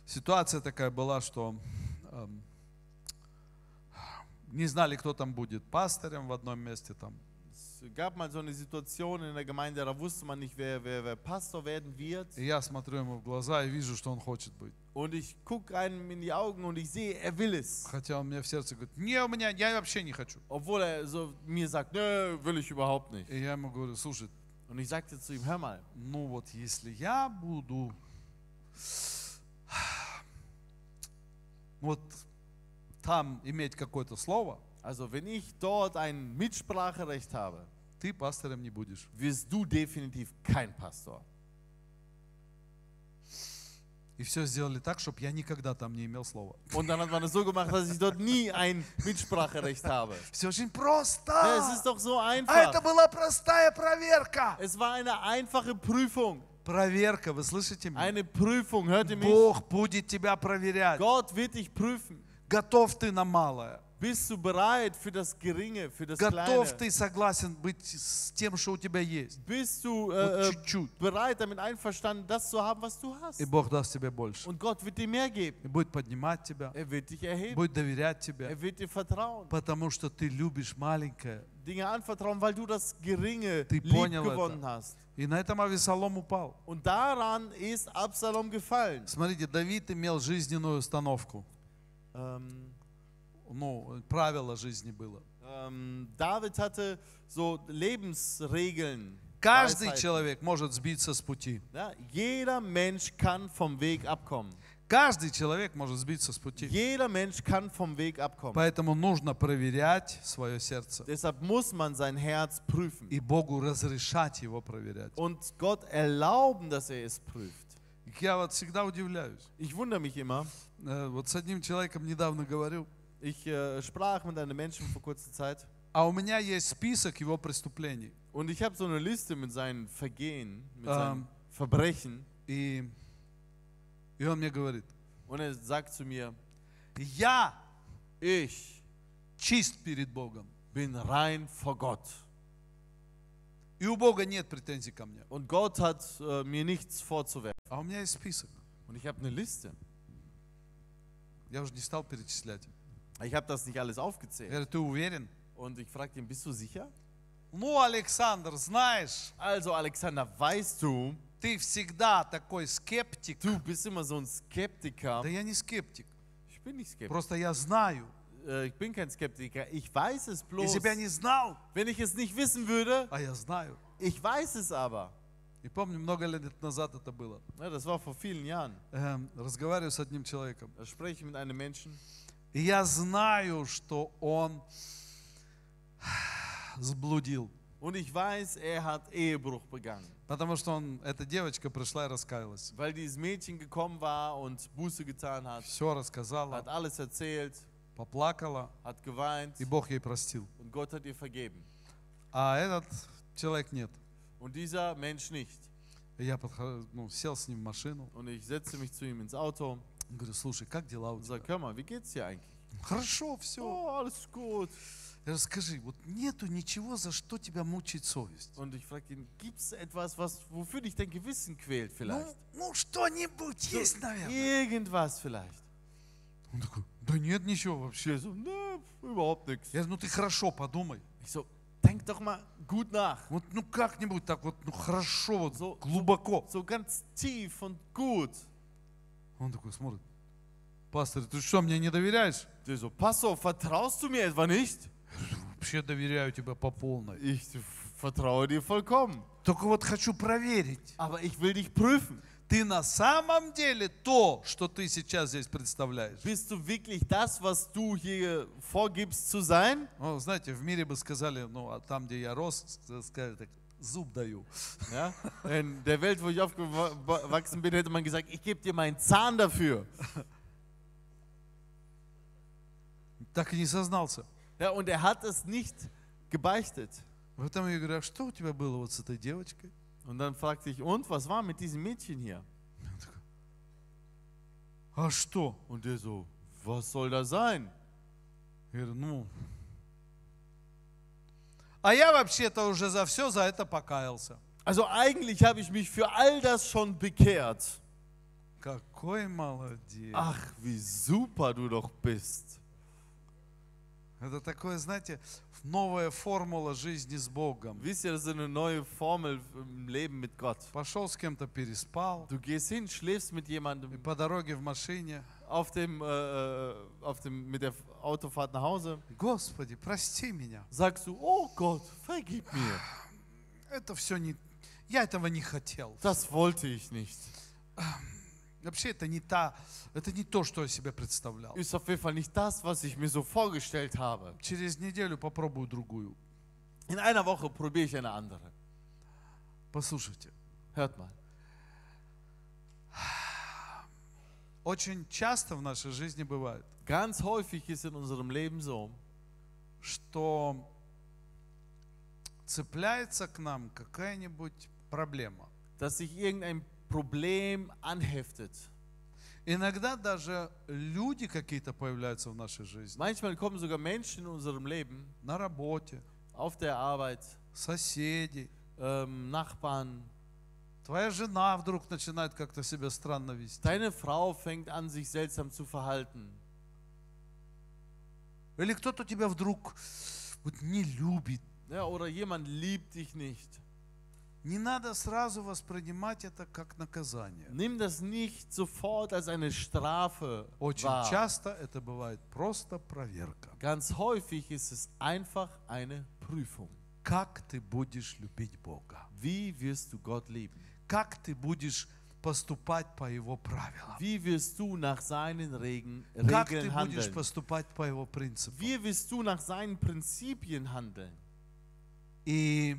ситуация такая была, что эм, не знали, кто там будет пастырем в одном месте там. Es gab mal so eine Situation in der Gemeinde, da wusste man nicht, wer, wer, wer Pastor werden wird. И я смотрю ему в глаза и вижу, что он хочет быть. Und ich gucke einem in die Augen und ich sehe, er will es. Хотя он мне в сердце говорит, не, у меня, я вообще не хочу. Obwohl er so mir sagt, nö, will ich überhaupt nicht. И я ему говорю, слушай, Und ich sagte zu ihm, hör mal, ну вот если я буду вот там иметь какое-то слово, also wenn ich dort ein Mitspracherecht habe, ты пастором не будешь. wirst du definitiv kein Pastor. И все сделали так, чтобы я никогда там не имел слова. Und dann hat man es so gemacht, dass ich dort nie ein Mitspracherecht habe. Все очень просто. Ja, es ist doch so А это einfach. была простая проверка. Es war eine einfache Prüfung. Проверка, вы слышите меня? Eine Prüfung, hört ihr mich? Бог будет тебя проверять. Gott wird dich prüfen. Готов ты на малое. Bist du bereit für das Geringe, für das Готов Kleine? ты согласен быть с тем, что у тебя есть? Bist du Вот äh, äh, чуть-чуть. bereit, damit einverstanden, das zu haben, was du hast? И Бог даст тебе больше. Und Gott wird dir mehr geben. И будет поднимать тебя, Er wird dich erheben. будет доверять тебе, Er wird dir vertrauen. потому что ты любишь маленькое. Dinge anvertrauen, weil du das Geringe Ты lieb понял gewonnen это. hast. И на этом Авесолом упал. Und daran ist Absalom gefallen. Смотрите, Давид имел жизненную установку. Ähm, Ну, правило жизни было. ähm, David hatte so Lebensregeln. Каждый Weisheiten. человек может сбиться с пути. Ja, jeder Mensch kann vom Weg abkommen. Каждый человек может сбиться с пути. Jeder Mensch kann vom Weg abkommen. Поэтому нужно проверять свое сердце. Deshalb muss man sein Herz prüfen. И Богу разрешать его проверять. Und Gott erlauben, dass er es prüft. Я вот всегда удивляюсь. Ich wundere mich immer. Э, Вот с одним человеком недавно говорю, Ich äh, sprach mit einem Menschen vor kurzer Zeit а у меня есть список его преступлений. und ich habe so eine Liste mit seinen Vergehen, mit Ähm. seinen Verbrechen. И, и он мне говорит, Und er sagt zu mir, я ich чист перед Богом. bin rein vor Gott. И у Бога нет претензий ко мне. Und Gott hat äh, mir nichts vorzuwerfen. А у меня есть список. Und ich habe eine Liste. Я уже не стал перечислять. Ich habe das nicht alles Я aufgezählt. говорю, ты уверен? Und ich fragte ihn, bist du sicher? Ну, Александр, знаешь, Also Alexander, weißt du, ты всегда такой скептик. du bist immer so ein Skeptiker. Да я не скептик. Ich bin nicht Skeptiker. Просто я знаю. Äh, Ich bin kein Skeptiker. Ich weiß es bloß. Если бы я не знал, Wenn ich es nicht wissen würde, а я знаю. ich weiß es aber. И помню, много лет назад это было. Ja, das war vor vielen Jahren. Эм, разговариваю с одним человеком. Da spreche ich mit einem Menschen И я знаю, что он сблудил. und ich weiß, er hat Ehebruch begangen. Потому что он, эта девочка пришла и раскаялась. Weil dieses Mädchen gekommen war und Buße getan hat, Все рассказала, hat alles erzählt, поплакала, hat geweint и Бог ей простил. und Gott hat ihr vergeben. А этот человек нет. Und dieser Mensch nicht. И я подхожу, ну, сел с ним в машину. Und ich setze mich zu ihm ins Auto Говорю, слушай, как дела у тебя? sage, hör mal, wie geht's dir eigentlich? Хорошо, все. Oh, alles gut. Я говорю, скажи, вот нету ничего, за что тебя мучает совесть? Und ich frage ihn, gibt es etwas, was, wofür dich dein Gewissen quält Ну, vielleicht? ну что-нибудь So, есть, наверное. irgendwas vielleicht. Он такой, да нет ничего вообще. So, ne, überhaupt nichts. Я говорю, ну ты хорошо подумай. Ich so, denk doch mal gut nach. Вот ну как-нибудь так вот, ну хорошо, вот So- глубоко. So ganz tief und gut. Он такой смотрит, пастор, ты что, мне не доверяешь? Der so, auf, vertraust du mir etwa nicht? Вообще доверяю тебе по полной. Ich vertraue dir vollkommen. Только вот хочу проверить. Aber ich will dich prüfen. Ты на самом деле то, что ты сейчас здесь представляешь? Bist du wirklich das, was du hier vorgibst zu sein? Ну, знаете, в мире бы сказали, ну, а там, где я рос, сказали так, зуб даю. Ja? In der Welt, wo ich aufgewachsen bin, hätte man gesagt, ich gebe dir meinen Zahn dafür. Так и не сознался. Ja, und er hat es nicht gebeichtet. Поэтому я говорю, а что у тебя было вот с этой девочкой? Und dann fragte ich, und was war mit diesem Mädchen hier? А что? Und der so, was soll das sein? Я говорю, ну... А я вообще-то уже за все за это покаялся. Also eigentlich habe ich mich für all das schon bekehrt. Какой молодец. Ach, wie super du doch bist. Это такое, знаете, новая формула жизни с Богом. Wisst ihr, das ist eine neue Formel im Leben mit Gott. Пошел с кем-то, переспал, Du gehst hin, schläfst mit и jemandem по дороге в машине. auf dem, äh, äh, auf dem, mit der Autofahrt nach Hause. Господи, прости меня. Sagst du, oh Gott, vergib mir. Это все не... Я этого не хотел. Das wollte ich nicht. Вообще это не та... Это не то, что я себе представлял. Ist auf jeden Fall nicht das, was ich mir so vorgestellt habe. Через неделю попробую другую. In einer Woche probiere ich eine andere. Послушайте. Hört mal. Очень часто в нашей жизни бывает, Ganz häufig ist in unserem Leben so, что цепляется к нам какая-нибудь проблема. dass sich irgendein Problem anheftet. Иногда даже люди какие-то появляются в нашей жизни. Manchmal kommen sogar Menschen in unserem Leben, На работе, auf der Arbeit, соседи. ähm, Nachbarn. Твоя жена вдруг начинает как-то себя странно вести. Deine Frau fängt an, sich seltsam zu verhalten. Или кто-то тебя вдруг вот не любит. Ja, oder jemand liebt dich nicht. Не надо сразу воспринимать это как наказание. Nimm das nicht sofort als eine Strafe Очень wahr. часто это бывает просто проверка. Ganz häufig ist es einfach eine Prüfung. Как ты будешь любить Бога? Wie wirst du Gott lieben? Как ты будешь поступать по Его правилам? Wie wirst du nach seinen Regen, Как ты Regeln будешь handeln? поступать по Его принципам? Wie wirst du nach seinen Prinzipien handeln? И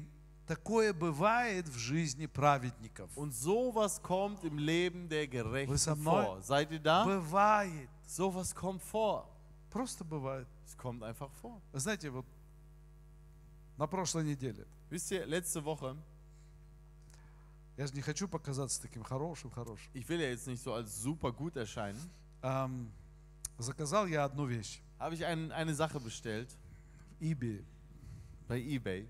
такое бывает в жизни праведников. Und sowas kommt im Leben der Gerechten vor. Seid ihr da? Бывает. Sowas kommt vor. Просто бывает. Es kommt einfach vor. Вы знаете, вот на прошлой неделе, Wisst ihr, letzte Woche, я же не хочу показаться таким хорошим-хорошим, ich will ja jetzt nicht so als super gut erscheinen, Ам, заказал я одну вещь habe ich ein, eine Sache bestellt eBay, bei eBay.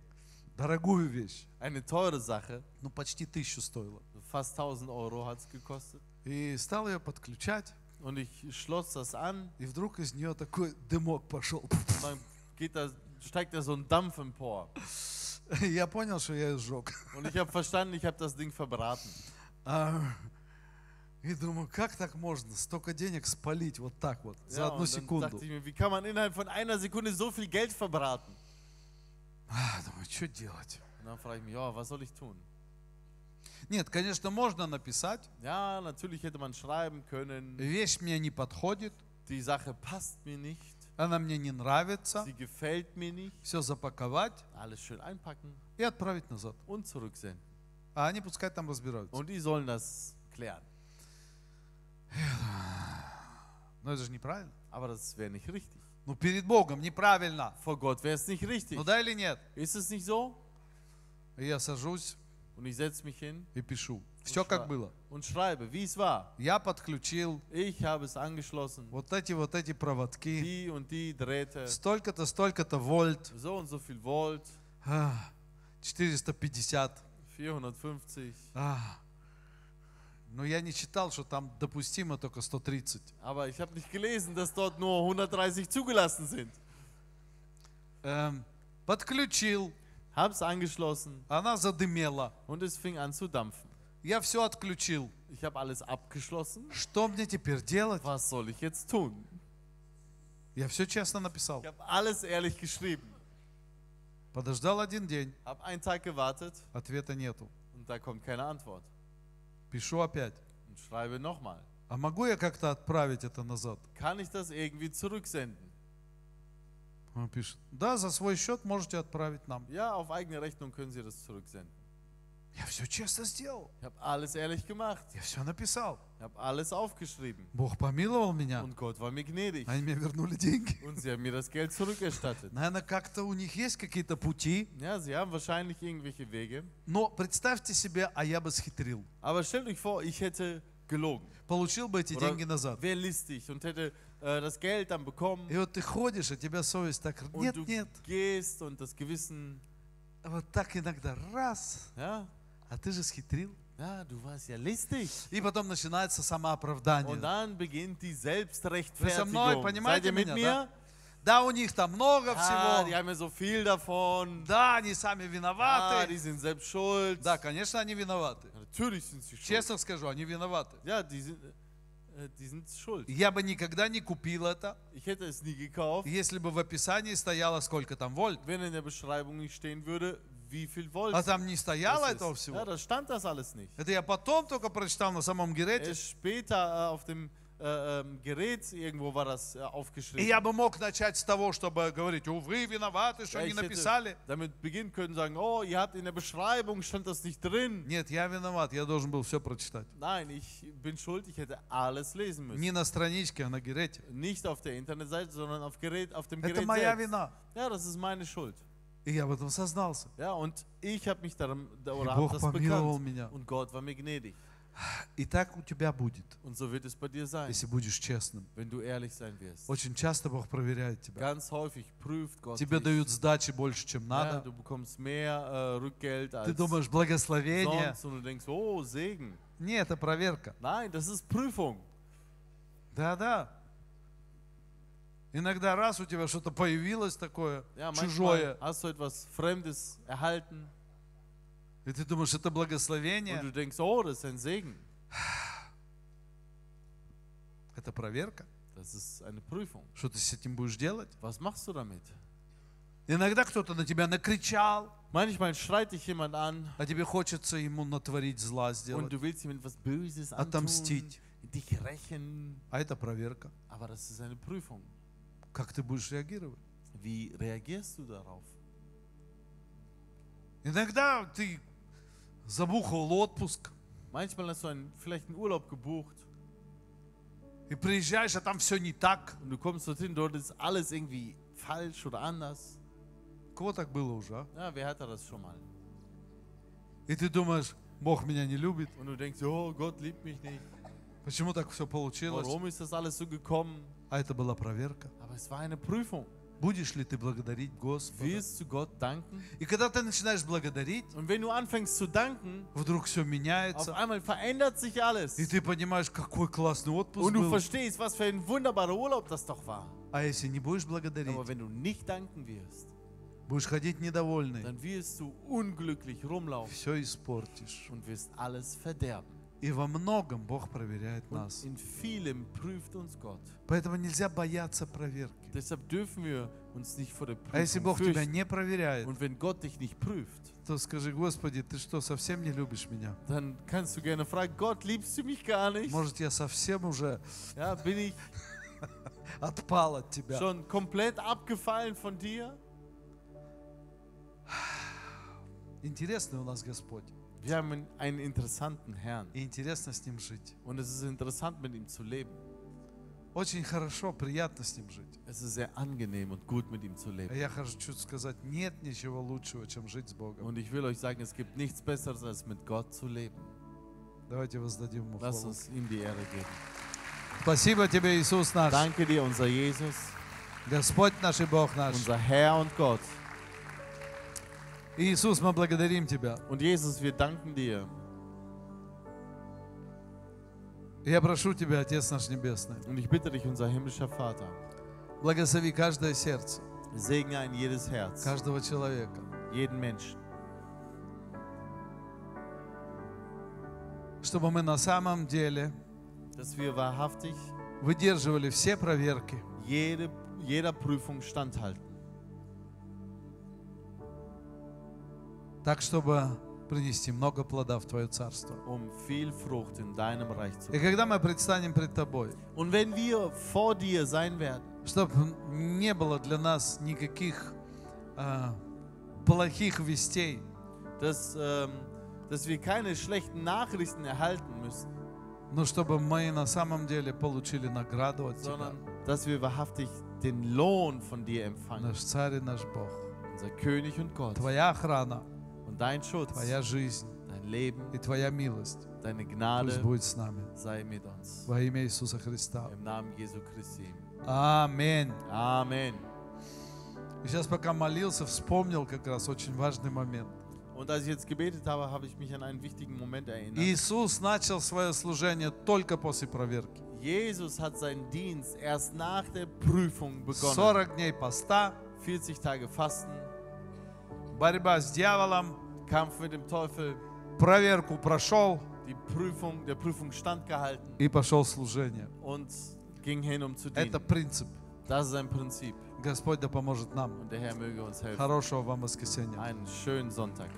Дорогую вещь, Eine teure Sache, ну почти тысячу стоила. fast 1000 Euro hat es gekostet. И стал ее подключать, Und ich schloss das an и вдруг из нее такой дымок пошел. dann geht da, steigt da so ein Dampf empor. Я понял, что я ее сжег. Und ich habe verstanden, ich habe das Ding verbraten. А, И думаю, как так можно столько денег спалить вот так вот, за одну секунду? dachte ich mir, wie kann man innerhalb von einer Sekunde so viel Geld verbraten? А, Думаю, что делать? Und dann frage ich mich, ja, was soll ich tun? Нет, конечно, можно написать. Ja, natürlich hätte man schreiben können, Вещь мне не подходит, die Sache passt mir nicht, она мне не нравится. sie gefällt mir nicht. Все запаковать Alles schön einpacken и отправить назад. und zurücksenden. А они пускай там разбираются. Und die sollen das klären. Но это же неправильно. Aber das wäre nicht richtig. Ну, перед Богом неправильно. Vor Gott wäre es nicht richtig. Ну да или нет? Ist es nicht so? И я сажусь Und ich setze mich hin и пишу. Все как было. und schreibe, wie es war. Я подключил Ich habe es angeschlossen. вот эти вот эти проводки. Die und die Drähte. Столько-то, столько-то вольт. So und so viel Volt. А, 450. 450. А. Но я не читал, что там допустимо только 130. Aber ich habe nicht gelesen, dass dort nur 130 zugelassen sind. Эм, подключил. Hab's angeschlossen Она задымела. und es fing an zu dampfen. Я все отключил. Ich habe alles abgeschlossen. Что мне теперь делать? Was soll ich jetzt tun? Я все честно написал. Ich habe alles ehrlich geschrieben. Подождал один день. Hab einen Tag gewartet Ответа нету. und da kommt keine Antwort. Пишу опять. Und schreibe nochmal. А могу я как-то отправить это назад? Kann ich das irgendwie zurücksenden? Он пишет. Да, за свой счет можете отправить нам. Ja, auf eigene Rechnung können Sie das zurücksenden. Я все честно сделал. Ich habe alles ehrlich gemacht. Я все написал. Ich habe alles aufgeschrieben. Бог помиловал меня. Und Gott war mir gnädig. Они мне вернули деньги. Und sie haben mir das Geld zurückerstattet. Наверное, как-то у них есть какие-то пути. Ja, sie haben wahrscheinlich irgendwelche Wege. Но представьте себе, а я бы схитрил. Aber stellt euch vor, ich hätte gelogen. Получил бы эти Oder деньги назад. wäre listig und hätte äh, das Geld dann bekommen. И вот ты ходишь, а тебя совесть так... Und Нет, du нет. gehst und das Gewissen, Вот так иногда раз, ja, а ты же схитрил. ja, du warst ja listig. И потом начинается Und самооправдание. dann beginnt die Selbstrechtfertigung. Seid понимаете ihr mit меня, mir? Да, у них там много Ah, die всего. haben ja so viel davon. Да, они сами Ah, die виноваты. sind selbst schuld. Да, конечно, они виноваты. Natürlich sind sie schuld. Честно скажу, они виноваты. Ja, die sind, äh, die sind schuld. Я бы никогда не купил это, Ich hätte es nie gekauft, если бы в описании стояло сколько там вольт. wenn in der Beschreibung nicht stehen würde, wie viel Volt А там не стояло das этого ist. всего. Ja, da stand das alles nicht. Это я потом только прочитал на самом Герете. Erst später äh, auf dem äh, ähm, Gerät irgendwo war das äh, И aufgeschrieben. я бы мог начать с того, чтобы говорить, о, вы виноваты, что Ja, не ich hätte написали. damit beginnen können, sagen, oh, ihr habt in der Beschreibung, stand das nicht drin. Нет, я виноват, я должен был все прочитать. Nein, ich bin schuld, ich hätte alles lesen müssen. Не на страничке, а на Герете. Nicht auf der Internetseite, sondern auf, Gerät, auf dem Это Gerät моя selbst. вина. Ja, das ist meine Schuld. И я в этом сознался. Ja, und ich habe mich darum, da- И oder habe Бог das помиловал bekannt. меня. Und Gott war mir gnädig. И так у тебя будет, Und so wird es bei dir sein, если будешь честным. wenn du ehrlich sein wirst. Очень часто Бог проверяет тебя. Ganz häufig prüft Gott Тебе dich. дают сдачи больше, чем Ja, надо. du bekommst mehr äh, Rückgeld Ты думаешь, благословение. sonst und du denkst, oh, Segen. Нет, это проверка. Nein, das ist Prüfung. Да-да. Иногда раз у тебя что-то появилось такое Ja, чужое, hast du etwas Fremdes erhalten и ты думаешь, это und благословение, du denkst, oh, das ist ein Segen. это проверка. Das ist eine Prüfung. Что ты с этим будешь делать? Was machst du damit? Иногда кто-то на тебя накричал, Manchmal schreit dich jemand an а тебе хочется ему натворить зла und сделать. du willst ihm etwas Böses antun, Отомстить. dich rächen. А это проверка. Aber das ist eine Prüfung. Как ты будешь реагировать? Wie reagierst du darauf? Иногда ты забухал отпуск Manchmal hast du einen, vielleicht einen Urlaub gebucht и приезжаешь, а там все не так. und du kommst dorthin, dort ist alles irgendwie falsch oder anders. Кого так было уже, а? Ja, wer hatte das schon mal? И ты думаешь, Бог меня не любит. Und du denkst, oh, Gott liebt mich nicht. Почему так все получилось? Warum ist das alles so gekommen? А это была проверка. Aber es war eine Prüfung. Будешь ли ты благодарить Господа? Wirst du Gott danken? И когда ты начинаешь благодарить, Und wenn du anfängst zu danken, вдруг все auf меняется. einmal verändert sich alles. И ты понимаешь, какой классный отпуск Und du был. verstehst, was für ein wunderbarer Urlaub das doch war. А если не будешь благодарить, Aber wenn du nicht danken wirst, будешь ходить недовольный, dann wirst du unglücklich rumlaufen все испортишь. und wirst alles verderben. И во многом Бог проверяет нас. in vielem prüft uns Gott. Поэтому нельзя бояться проверки. Deshalb dürfen wir uns nicht vor der А если Бог тебя не проверяет, Und wenn Gott dich nicht prüft, то скажи, Господи, ты что, совсем не любишь меня? dann kannst du gerne fragen, Gott, liebst du mich gar nicht? Может, я совсем уже Ja, bin ich отпал от тебя? schon komplett abgefallen von dir? Интересный у нас Господь. Wir haben einen interessanten Herrn И интересно с Ним жить. und es ist interessant, mit ihm zu leben. Очень хорошо, приятно с Ним жить. Es ist sehr angenehm und gut, mit ihm zu А leben. я хочу сказать, нет ничего лучшего, чем жить с Богом. Und ich will euch sagen, es gibt nichts Besseres, als mit Gott zu leben. Давайте воздадим Ему Lasst хвалу. uns ihm die Ehre geben. Спасибо Тебе, Иисус наш, Danke dir, unser Jesus, Господь наш и Бог наш. unser Herr und Gott. Иисус, мы благодарим Тебя. Und Jesus, wir danken dir. Я прошу Тебя, Отец наш Небесный, Und ich bitte dich, unser himmlischer Vater, благослови каждое сердце, segne ein jedes Herz, каждого человека, jeden Menschen, чтобы мы на самом деле dass wir wahrhaftig выдерживали все проверки, jede, jeder Prüfung standhalten. так, чтобы принести много плода в Твое Царство. um viel Frucht in deinem Reich zu И когда мы предстанем пред Тобой, Und wenn wir vor dir sein werden, чтобы не было для нас никаких а, плохих вестей, dass, ähm, dass wir keine schlechten Nachrichten erhalten müssen, но чтобы мы на самом деле получили награду от Тебя. sondern dass wir wahrhaftig den Lohn von dir empfangen. Наш Царь и наш Бог. Unser König und Gott. Твоя охрана, Und Dein Schutz, Твоя жизнь dein Leben, и Твоя милость deine пусть Gnade будет с нами. sei mit uns. Во имя Иисуса Христа. Im Namen Jesu Christi. Аминь. Amen. И сейчас пока молился, вспомнил как раз очень важный момент. Und als ich jetzt gebetet habe, habe ich mich an einen wichtigen Moment erinnert. Иисус начал свое служение только после проверки. Jesus hat seinen Dienst erst nach der Prüfung begonnen. 40 дней поста, 40 Tage Fasten, борьба с дьяволом, Kampf mit dem Teufel, проверку прошел die Prüfung, der Prüfung standgehalten и пошел служение. und ging hin, um zu Это dienen. принцип. Das ist ein Prinzip Господь да поможет нам. und der Herr möge uns helfen. Хорошего вам воскресенья. Einen schönen Sonntag.